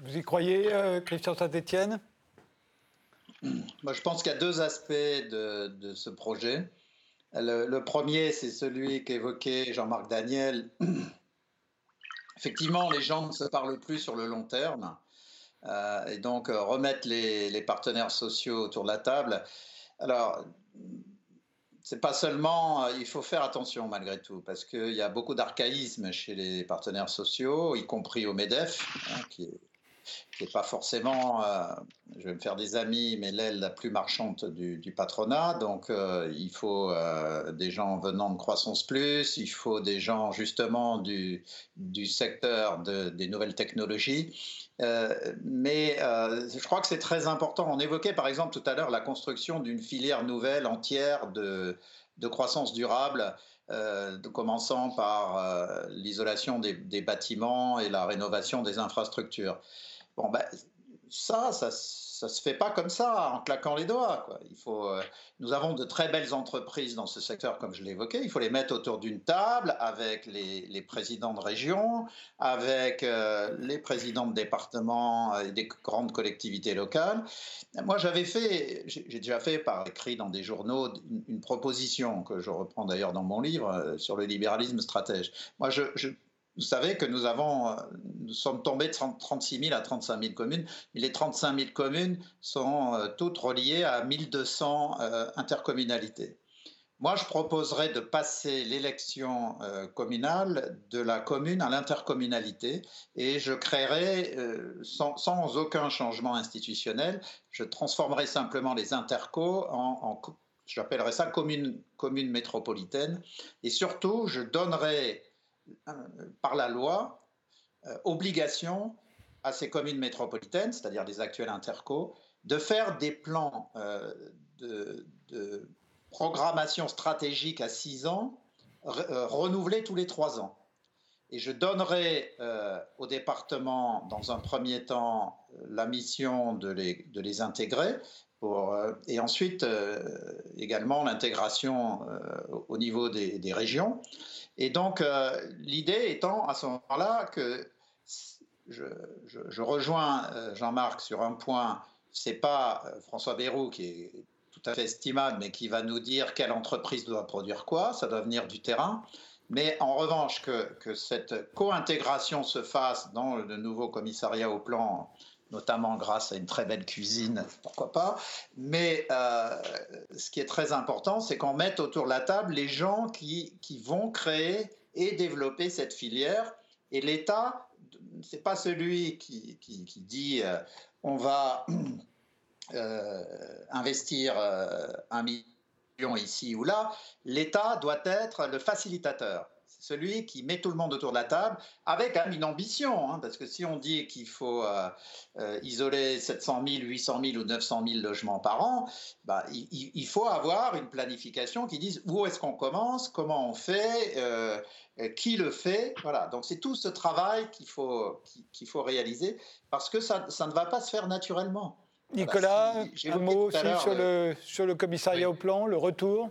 Vous y croyez, Christian Saint-Etienne moi, je pense qu'il y a deux aspects de, ce projet. Le, premier, c'est celui qu'évoquait Jean-Marc Daniel. Effectivement, les gens ne se parlent plus sur le long terme. Euh, et donc, euh, remettre les, partenaires sociaux autour de la table. Alors, c'est pas seulement, euh, il faut faire attention malgré tout, parce qu'il y a beaucoup d'archaïsme chez les partenaires sociaux, y compris au MEDEF, hein, qui est qui n'est pas forcément, euh, je vais me faire des amis, mais l'aile la plus marchande du, patronat. Donc, euh, il faut euh, des gens venant de Croissance Plus, il faut des gens justement du, du secteur des nouvelles technologies. mais je crois que c'est très important. On évoquait par exemple tout à l'heure la construction d'une filière nouvelle entière de, de croissance durable. commençant par l'isolation des, bâtiments et la rénovation des infrastructures. Bon, ben, ça, ça ça se fait pas comme ça, en claquant les doigts. Quoi. Il faut, euh, nous avons de très belles entreprises dans ce secteur, comme je l'ai évoqué. Il faut les mettre autour d'une table avec les, présidents de région, avec euh, les présidents de départements et des grandes collectivités locales. Moi, j'avais fait, j'ai déjà fait par écrit dans des journaux une, proposition que je reprends d'ailleurs dans mon livre euh, sur le libéralisme stratège. Moi, je vous savez que nous, euh, sommes tombés de 36 000 à 35 000 communes, mais les 35 000 communes sont euh, toutes reliées à 1200 euh, intercommunalités. Moi, je proposerais de passer l'élection communale de la commune à l'intercommunalité et je créerais, sans, aucun changement institutionnel, je transformerais simplement les intercos en, en j'appellerais ça commune, commune métropolitaine et surtout, je donnerais euh, par la loi euh, obligation à ces communes métropolitaines, c'est-à-dire les actuels intercos, de faire des plans euh, de, programmation stratégique à six ans, renouvelés tous les trois ans. Et je donnerai au département, dans un premier temps, la mission de les, intégrer, et ensuite également l'intégration au niveau des régions. Et donc, euh, l'idée étant à ce moment-là que je, rejoins euh, Jean-Marc sur un point, c'est pas euh, François Bayrou qui est tout à fait estimable, mais qui va nous dire quelle entreprise doit produire quoi, ça doit venir du terrain. Mais en revanche, que, que cette co-intégration se fasse dans le nouveau commissariat au plan notamment grâce à une très belle cuisine, pourquoi pas. Mais euh, ce qui est très important, c'est qu'on mette autour de la table les gens qui, qui vont créer et développer cette filière. Et l'État, c'est pas celui qui, qui, dit euh, on va euh, investir un million ici ou là. L'État doit être le facilitateur celui qui met tout le monde autour de la table avec une ambition. Hein, parce que si on dit qu'il faut euh, euh, isoler 700 000, 800 000 ou 900 000 logements par an, bah, il, faut avoir une planification qui dise où est-ce qu'on commence, comment on fait, euh, qui le fait. Voilà. Donc c'est tout ce travail qu'il faut, qu'il faut réaliser parce que ça, ça, ne va pas se faire naturellement. Nicolas, un mot aussi sur le, sur le commissariat au plan, le retour?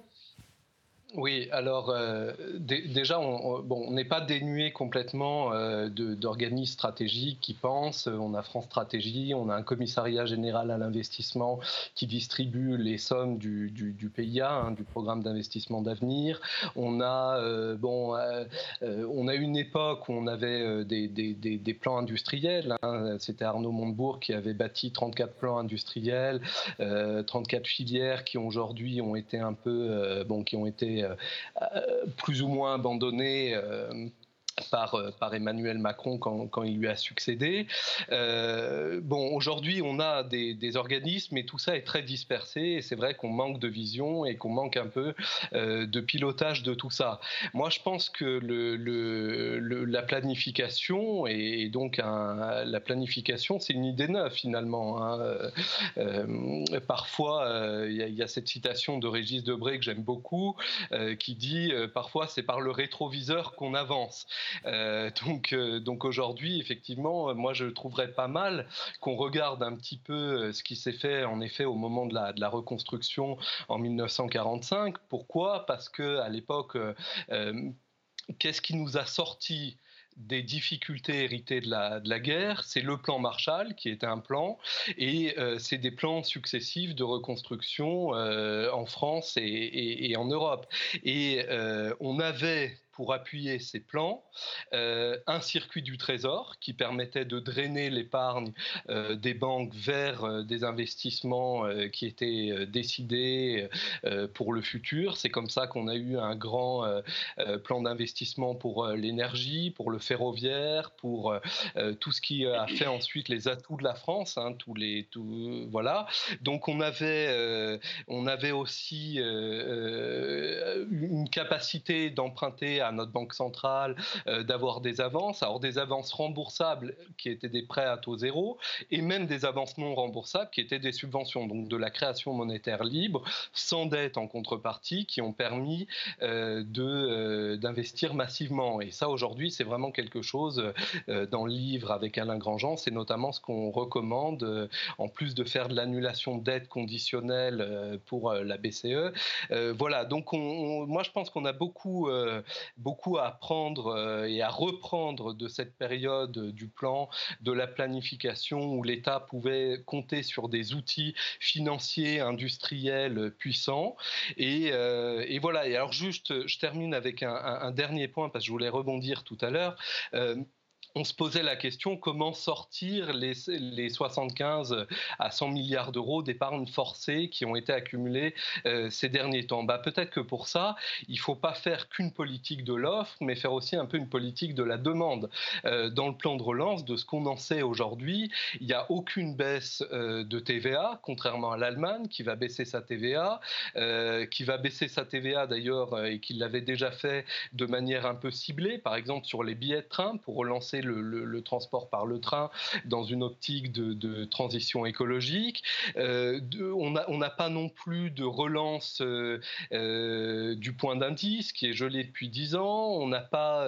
Oui, alors euh, déjà, on n'est pas dénué complètement euh, d'organismes stratégiques qui pensent. On a France Stratégie, on a un commissariat général à l'investissement qui distribue les sommes du, PIA, hein, du programme d'investissement d'avenir. On a euh, on a une époque où on avait des, plans industriels. Hein. C'était Arnaud Montebourg qui avait bâti 34 plans industriels, 34 filières qui aujourd'hui ont été un peu bon, qui ont été plus ou moins abandonné euh, par, euh, par Emmanuel Macron quand, il lui a succédé. Euh, bon, aujourd'hui, on a des, organismes et tout ça est très dispersé. Et c'est vrai qu'on manque de vision et qu'on manque un peu euh, de pilotage de tout ça. Moi, je pense que la planification et, donc la planification, c'est une idée neuve finalement. Hein. Parfois, il y, y, a cette citation de Régis Debray que j'aime beaucoup, qui dit parfois c'est par le rétroviseur qu'on avance. Euh, donc, euh, donc aujourd'hui, effectivement, moi je trouverais pas mal qu'on regarde un petit peu euh, ce qui s'est fait en effet au moment de la, reconstruction en 1945. Pourquoi? Parce que à l'époque, qu'est-ce qui nous a sorti des difficultés héritées de la, de la guerre, c'est le plan Marshall qui était un plan, et c'est des plans successifs de reconstruction en France et, en Europe. Et on avait pour appuyer ces plans, euh, un circuit du trésor qui permettait de drainer l'épargne euh, des banques vers euh, des investissements qui étaient décidés pour le futur. C'est comme ça qu'on a eu un grand plan d'investissement pour l'énergie, pour le ferroviaire, pour tout ce qui a fait ensuite les atouts de la France. Hein, tous les, tout, voilà. Donc on avait, on avait aussi une capacité d'emprunter à notre banque centrale euh, d'avoir des avances, alors des avances remboursables qui étaient des prêts à taux zéro, et même des avances non remboursables qui étaient des subventions, donc de la création monétaire libre, sans dette en contrepartie, qui ont permis euh, euh, d'investir massivement. Et ça, aujourd'hui, c'est vraiment quelque chose, dans le livre avec Alain Grandjean, c'est notamment ce qu'on recommande, en plus de faire de l'annulation de dette conditionnelle pour la BCE. voilà, donc on, moi je pense qu'on a beaucoup, beaucoup à apprendre euh, et à reprendre de cette période du plan, de la planification où l'État pouvait compter sur des outils financiers, industriels puissants. Et, euh, voilà. Et alors juste, je termine avec un, dernier point parce que je voulais rebondir tout à l'heure. Euh, on se posait la question comment sortir les, les 75 à 100 milliards d'euros d'épargne forcée qui ont été accumulés euh, ces derniers temps? Bah, Peut-être que pour ça, il ne faut pas faire qu'une politique de l'offre, mais faire aussi un peu une politique de la demande. Euh, dans le plan de relance, de ce qu'on en sait aujourd'hui, il n'y a aucune baisse euh, de TVA, contrairement à l'Allemagne qui va baisser sa TVA, qui va baisser sa TVA d'ailleurs et qui l'avait déjà fait de manière un peu ciblée, par exemple sur les billets de train pour relancer le, transport par le train dans une optique de, transition écologique. Euh, on n'a pas non plus de relance euh, euh, du point d'indice qui est gelé depuis 10 ans. On n'a pas,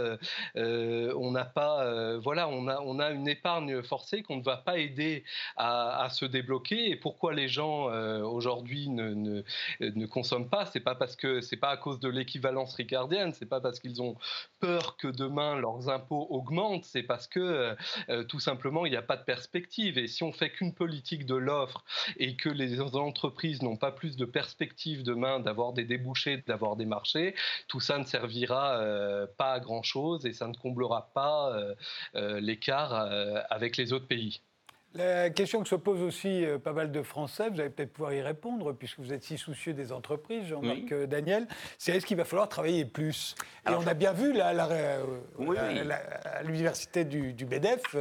on n'a pas, voilà, on a, une épargne forcée qu'on ne va pas aider à, se débloquer. Et pourquoi les gens aujourd'hui ne, ne, consomment pas? C'est pas parce que c'est pas à cause de l'équivalence ricardienne, c'est pas parce qu'ils ont peur que demain leurs impôts augmentent, c'est parce que euh, euh, tout simplement il n'y a pas de perspective. Et si on fait qu'une politique de l'offre et que les entreprises n'ont pas plus de perspective demain d'avoir des débouchés, d'avoir des marchés, tout ça ne servira euh, pas à grand chose et ça ne comblera pas l'écart avec les autres pays. La question que se pose aussi euh, pas mal de Français, vous allez peut-être pouvoir y répondre, puisque vous êtes si soucieux des entreprises, Jean-Marc euh, Daniel, c'est est-ce qu'il va falloir travailler plus? Et on a bien vu, là, euh, à l'université du, du, BEDEF,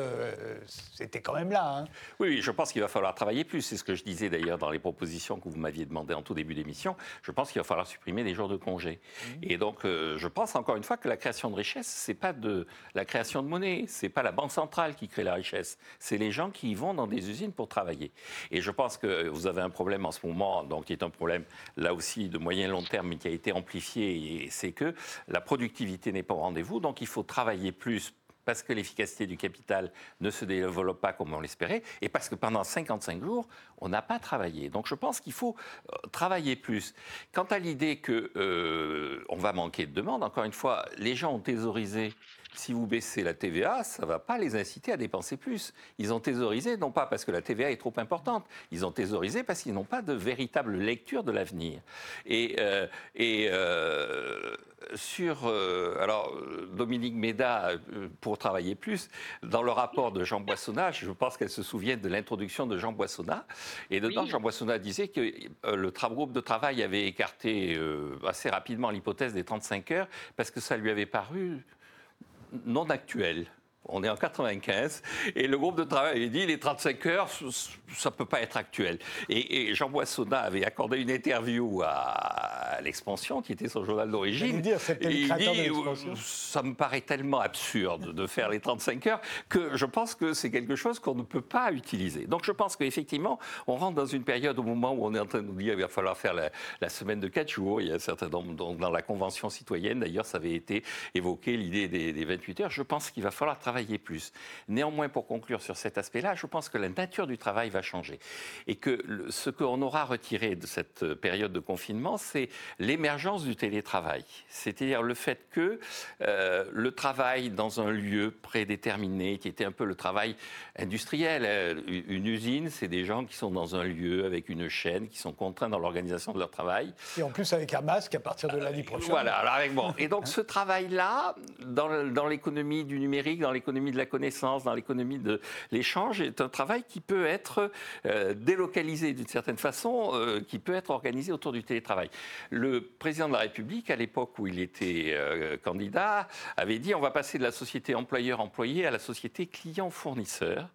c'était quand même là. Hein. Oui, je pense qu'il va falloir travailler plus. C'est ce que je disais d'ailleurs dans les propositions que vous m'aviez demandé en tout début d'émission. Je pense qu'il va falloir supprimer des jours de congé. Mmh. Et donc, je pense encore une fois que la création de richesse, c'est pas de la création de monnaie, c'est pas la banque centrale qui crée la richesse, c'est les gens qui vont dans des usines pour travailler. Et je pense que vous avez un problème en ce moment, donc qui est un problème là aussi de moyen et long terme, mais qui a été amplifié, et c'est que la productivité n'est pas au rendez-vous, donc il faut travailler plus parce que l'efficacité du capital ne se développe pas comme on l'espérait, et parce que pendant 55 jours, on n'a pas travaillé. Donc je pense qu'il faut euh, travailler plus. Quant à l'idée qu'on euh, va manquer de demande, encore une fois, les gens ont thésaurisé si vous baissez la TVA, ça ne va pas les inciter à dépenser plus. Ils ont thésaurisé, non pas parce que la TVA est trop importante, ils ont thésaurisé parce qu'ils n'ont pas de véritable lecture de l'avenir. Et, euh, et euh, sur. Euh, alors, Dominique Méda, pour travailler plus, dans le rapport de Jean Boissonnat, je pense qu'elle se souvient de l'introduction de Jean Boissonnat. Et dedans, Jean Boissonnat disait que le groupe de travail avait écarté assez rapidement l'hypothèse des 35 heures parce que ça lui avait paru non actuel. On est en 95 et le groupe de travail avait dit les 35 heures, ça ne peut pas être actuel. Et, Jean Boissonnat avait accordé une interview à, l'expansion, qui était son journal d'origine. Et il dit ça me paraît tellement absurde de faire les 35 heures que je pense que c'est quelque chose qu'on ne peut pas utiliser. Donc je pense qu'effectivement, on rentre dans une période au moment où on est en train de nous dire qu'il va falloir faire la, semaine de 4 jours. Il y a certains dans, dans la convention citoyenne, d'ailleurs, ça avait été évoqué l'idée des, des 28 heures. Je pense qu'il va falloir travailler travailler plus. Néanmoins, pour conclure sur cet aspect-là, je pense que la nature du travail va changer. Et que ce qu'on aura retiré de cette période de confinement, c'est l'émergence du télétravail. C'est-à-dire le fait que euh, le travail dans un lieu prédéterminé, qui était un peu le travail industriel, euh, une usine, c'est des gens qui sont dans un lieu avec une chaîne, qui sont contraints dans l'organisation de leur travail. Et en plus avec un masque à partir de l'année prochaine. Voilà, alors avec bon. Et donc ce travail-là, dans, dans l'économie du numérique, dans l'économie de la connaissance, dans l'économie de l'échange, est un travail qui peut être euh, délocalisé d'une certaine façon, euh, qui peut être organisé autour du télétravail. Le président de la République, à l'époque où il était euh, candidat, avait dit on va passer de la société employeur-employé à la société client-fournisseur.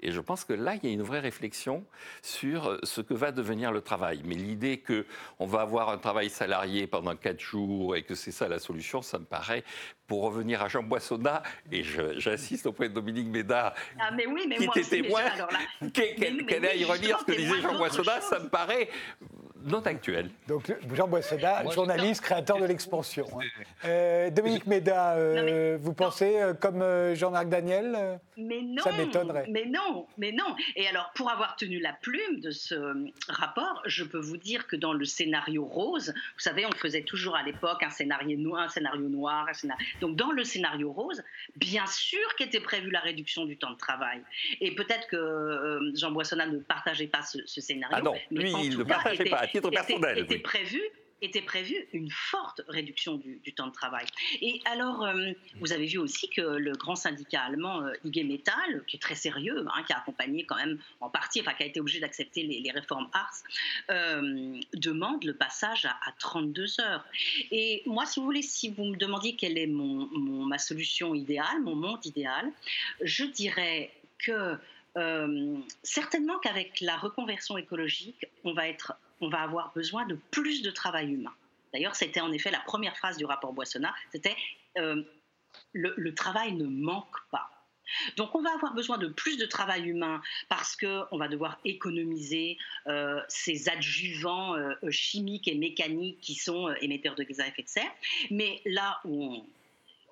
Et je pense que là, il y a une vraie réflexion sur euh, ce que va devenir le travail. Mais l'idée qu'on va avoir un travail salarié pendant quatre jours et que c'est ça la solution, ça me paraît, pour revenir à Jean Boissonnat, et j'insiste auprès de Dominique Médard, ah, mais oui, mais qui était témoin, qu'elle aille relire ce que disait Jean Boissonnat, ça me paraît non. Donc Jean Boissonnat, journaliste, créateur de l'expansion. Hein. Euh, Dominique Méda, euh, vous pensez euh, comme Jean-Marc Daniel Mais non, ça m'étonnerait. Mais non, mais non. Et alors, pour avoir tenu la plume de ce rapport, je peux vous dire que dans le scénario rose, vous savez, on faisait toujours à l'époque un scénario noir, un scénario noir, donc dans le scénario rose, bien sûr qu'était prévue la réduction du temps de travail. Et peut-être que Jean Boissonnat ne partageait pas ce, scénario. Ah non, lui, il ne partageait pas titre personnel. Était, prévu était prévu une forte réduction du, temps de travail. Et alors, euh, vous avez vu aussi que le grand syndicat allemand euh, IG Metall, qui est très sérieux, hein, qui a accompagné quand même en partie, enfin qui a été obligé d'accepter les, réformes ARS, euh, demande le passage à, 32 heures. Et moi, si vous voulez, si vous me demandiez quelle est mon, ma solution idéale, mon monde idéal, je dirais que certainement qu'avec la reconversion écologique, on va être on va avoir besoin de plus de travail humain. D'ailleurs, c'était en effet la première phrase du rapport Boissonnat, c'était euh, le, travail ne manque pas. Donc on va avoir besoin de plus de travail humain parce qu'on va devoir économiser euh, ces adjuvants euh, chimiques et mécaniques qui sont émetteurs de gaz à effet de serre. Mais là où on,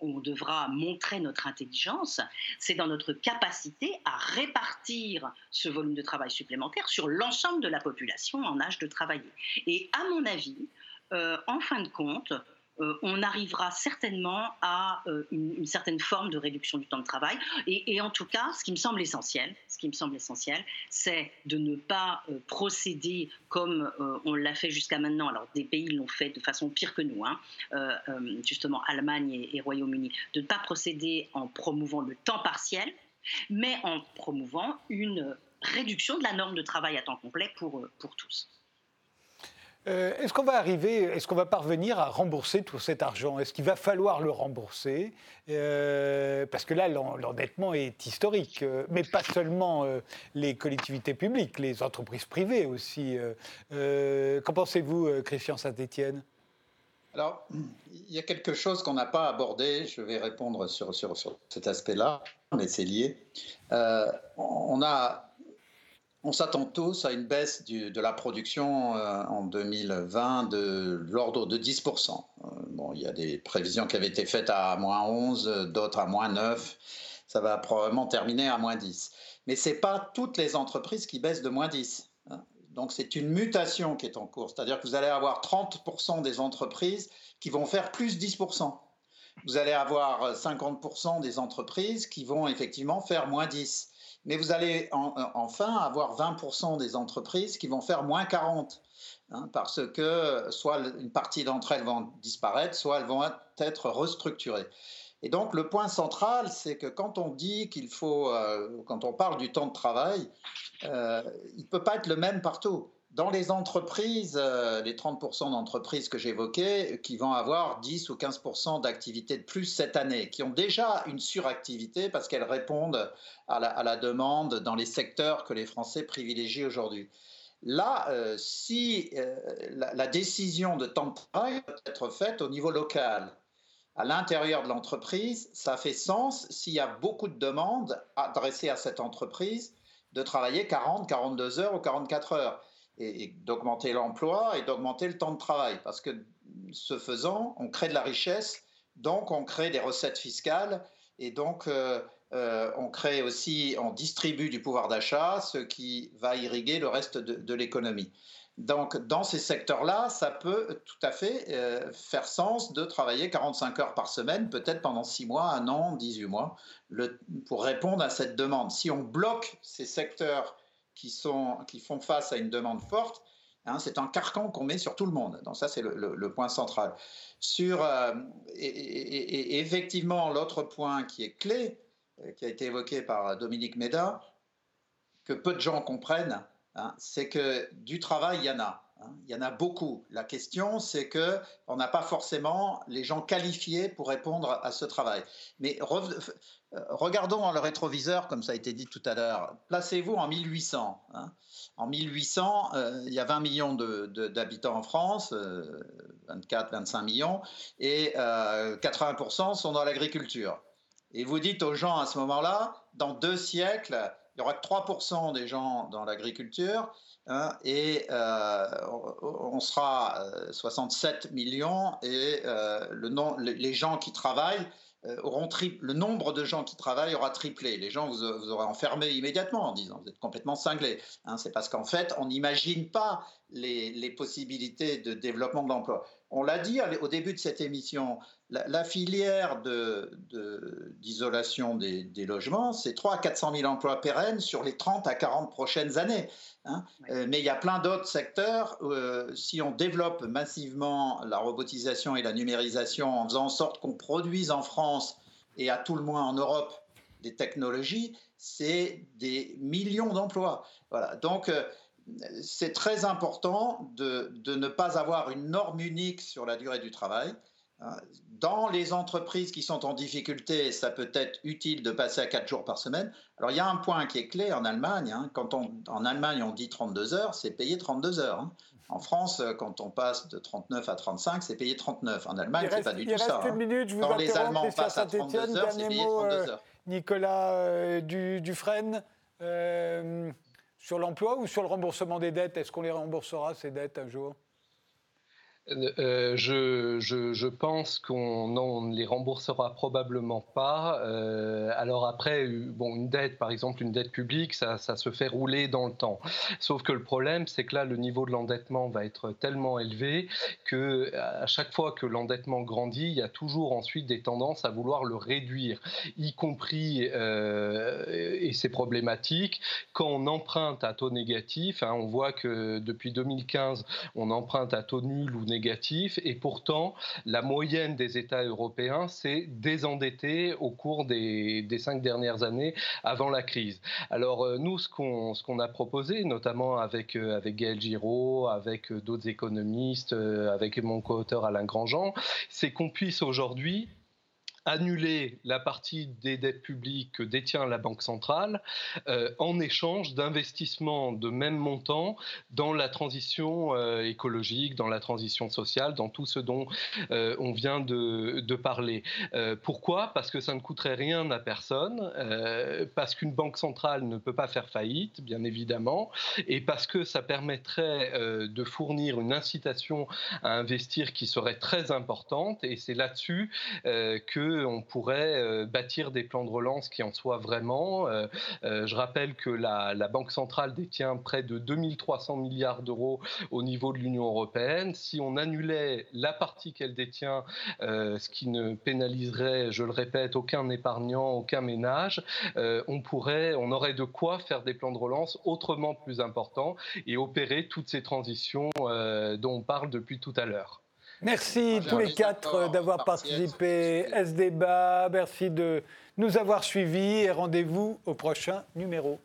on devra montrer notre intelligence, c'est dans notre capacité à répartir ce volume de travail supplémentaire sur l'ensemble de la population en âge de travailler. Et à mon avis, euh, en fin de compte, euh, on arrivera certainement à euh, une, certaine forme de réduction du temps de travail. Et, en tout cas, ce qui me semble essentiel, ce qui me semble essentiel, c'est de ne pas euh, procéder comme on l'a fait jusqu'à maintenant. Alors, des pays l'ont fait de façon pire que nous, hein, justement Allemagne et, et Royaume-Uni, de ne pas procéder en promouvant le temps partiel, mais en promouvant une réduction de la norme de travail à temps complet pour, pour tous. Euh, est-ce qu'on va arriver, est-ce qu'on va parvenir à rembourser tout cet argent? Est-ce qu'il va falloir le rembourser? Euh, Parce que là, l'endettement est historique, euh, mais pas seulement les collectivités publiques, les entreprises privées aussi. Qu'en pensez-vous, Christian Saint-Étienne? Alors, il y a quelque chose qu'on n'a pas abordé, je vais répondre sur, sur, sur cet aspect-là, mais c'est lié. on a on s'attend tous à une baisse de la production euh, en 2020 de, l'ordre de 10%. Euh, bon, il y a des prévisions qui avaient été faites à moins 11, d'autres à moins 9. Ça va probablement terminer à moins 10. Mais ce n'est pas toutes les entreprises qui baissent de moins 10. Hein. Donc c'est une mutation qui est en cours. C'est-à-dire que vous allez avoir 30% des entreprises qui vont faire plus 10%. Vous allez avoir 50% des entreprises qui vont effectivement faire moins 10 mais vous allez enfin avoir 20% des entreprises qui vont faire moins 40, hein, parce que soit une partie d'entre elles vont disparaître, soit elles vont être restructurées. Et donc le point central, c'est que quand on dit qu'il faut, euh, quand on parle du temps de travail, euh, il ne peut pas être le même partout. Dans les entreprises, euh, les 30% d'entreprises que j'évoquais, qui vont avoir 10 ou 15% d'activité de plus cette année, qui ont déjà une suractivité parce qu'elles répondent à la, demande dans les secteurs que les Français privilégient aujourd'hui. Là, euh, si euh, la, la, décision de temps de travail peut être faite au niveau local, à l'intérieur de l'entreprise, ça fait sens s'il y a beaucoup de demandes adressées à cette entreprise de travailler 40, 42 heures ou 44 heures et, d'augmenter l'emploi et d'augmenter le temps de travail. Parce que ce faisant, on crée de la richesse, donc on crée des recettes fiscales et donc euh, on crée aussi, on distribue du pouvoir d'achat, ce qui va irriguer le reste de l'économie. Donc, dans ces secteurs-là, ça peut tout à fait euh, faire sens de travailler 45 heures par semaine, peut-être pendant 6 mois, 1 an, 18 mois, pour répondre à cette demande. Si on bloque ces secteurs qui, sont, qui font face à une demande forte, hein, c'est un carcan qu'on met sur tout le monde. Donc ça, c'est le, point central. Sur, euh, et, effectivement, l'autre point qui est clé, euh, qui a été évoqué par Dominique Méda, que peu de gens comprennent, Hein, c'est que du travail, il y en a. Hein. il y en a beaucoup. La question, c'est que on n'a pas forcément les gens qualifiés pour répondre à ce travail. Mais euh, regardons dans le rétroviseur, comme ça a été dit tout à l'heure. Placez-vous en 1800. Hein. En 1800, euh, il y a 20 millions d'habitants en France, 24, euh, 25 millions, et 80% sont dans l'agriculture. Et vous dites aux gens à ce moment-là, dans deux siècles, il y aura que 3% des gens dans l'agriculture hein, et euh, on sera 67 euh, millions et euh, le les gens qui travaillent le nombre de gens qui travaillent aura triplé. Les gens vous, aurez enfermé immédiatement en disant vous êtes complètement cinglé. Hein. C'est parce qu'en fait on n'imagine pas les, possibilités de développement de l'emploi. On l'a dit au début de cette émission, la, filière d'isolation de, des, logements, c'est 3 à 400 000 emplois pérennes sur les 30 à 40 prochaines années. Hein. Euh, mais il y a plein d'autres secteurs. Euh, si on développe massivement la robotisation et la numérisation en faisant en sorte qu'on produise en France et à tout le moins en Europe des technologies, c'est des millions d'emplois. Voilà. Donc, euh, c'est très important de, de, ne pas avoir une norme unique sur la durée du travail. Hein, dans les entreprises qui sont en difficulté, ça peut être utile de passer à 4 jours par semaine. Alors il y a un point qui est clé en Allemagne. Hein. quand on, en Allemagne on dit 32 heures, c'est payé 32 heures. Hein. En France, quand on passe de 39 à 35, c'est payé 39. En Allemagne, c'est pas du tout ça. Une minute, je vous quand les Allemands passent à 32 heures, c'est payé 32 euh, heures. Nicolas euh, Dufresne, euh, sur l'emploi ou sur le remboursement des dettes? Est-ce qu'on les remboursera, ces dettes, un jour? Euh, je, pense qu'on ne les remboursera probablement pas. Euh, alors après, bon, une dette, par exemple, une dette publique, ça, se fait rouler dans le temps. Sauf que le problème, c'est que là, le niveau de l'endettement va être tellement élevé que à chaque fois que l'endettement grandit, il y a toujours ensuite des tendances à vouloir le réduire, y compris, euh, et c'est problématique, quand on emprunte à taux négatif. Hein, on voit que depuis 2015, on emprunte à taux nul ou négatif et pourtant la moyenne des États européens s'est désendettée au cours des, cinq dernières années avant la crise. Alors euh, nous, ce qu'on ce qu'on a proposé, notamment avec, euh, avec Gaël Giraud, avec euh, d'autres économistes, avec mon co-auteur Alain Grandjean, c'est qu'on puisse aujourd'hui annuler la partie des dettes publiques que détient la Banque centrale euh, en échange d'investissements de même montant dans la transition euh, écologique, dans la transition sociale, dans tout ce dont euh, on vient de, de parler. pourquoi? Parce que ça ne coûterait rien à personne, parce qu'une banque centrale ne peut pas faire faillite, bien évidemment, et parce que ça permettrait de fournir une incitation à investir qui serait très importante, et c'est là-dessus que on pourrait euh, bâtir des plans de relance qui en soient vraiment. Euh, euh, je rappelle que la, Banque centrale détient près de 2300 milliards d'euros au niveau de l'Union européenne. Si on annulait la partie qu'elle détient, ce qui ne pénaliserait, je le répète, aucun épargnant, aucun ménage, on on aurait de quoi faire des plans de relance autrement plus importants et opérer toutes ces transitions dont on parle depuis tout à l'heure. Merci tous les quatre d'avoir participé à ce débat. Merci de nous avoir suivis et rendez-vous au prochain numéro.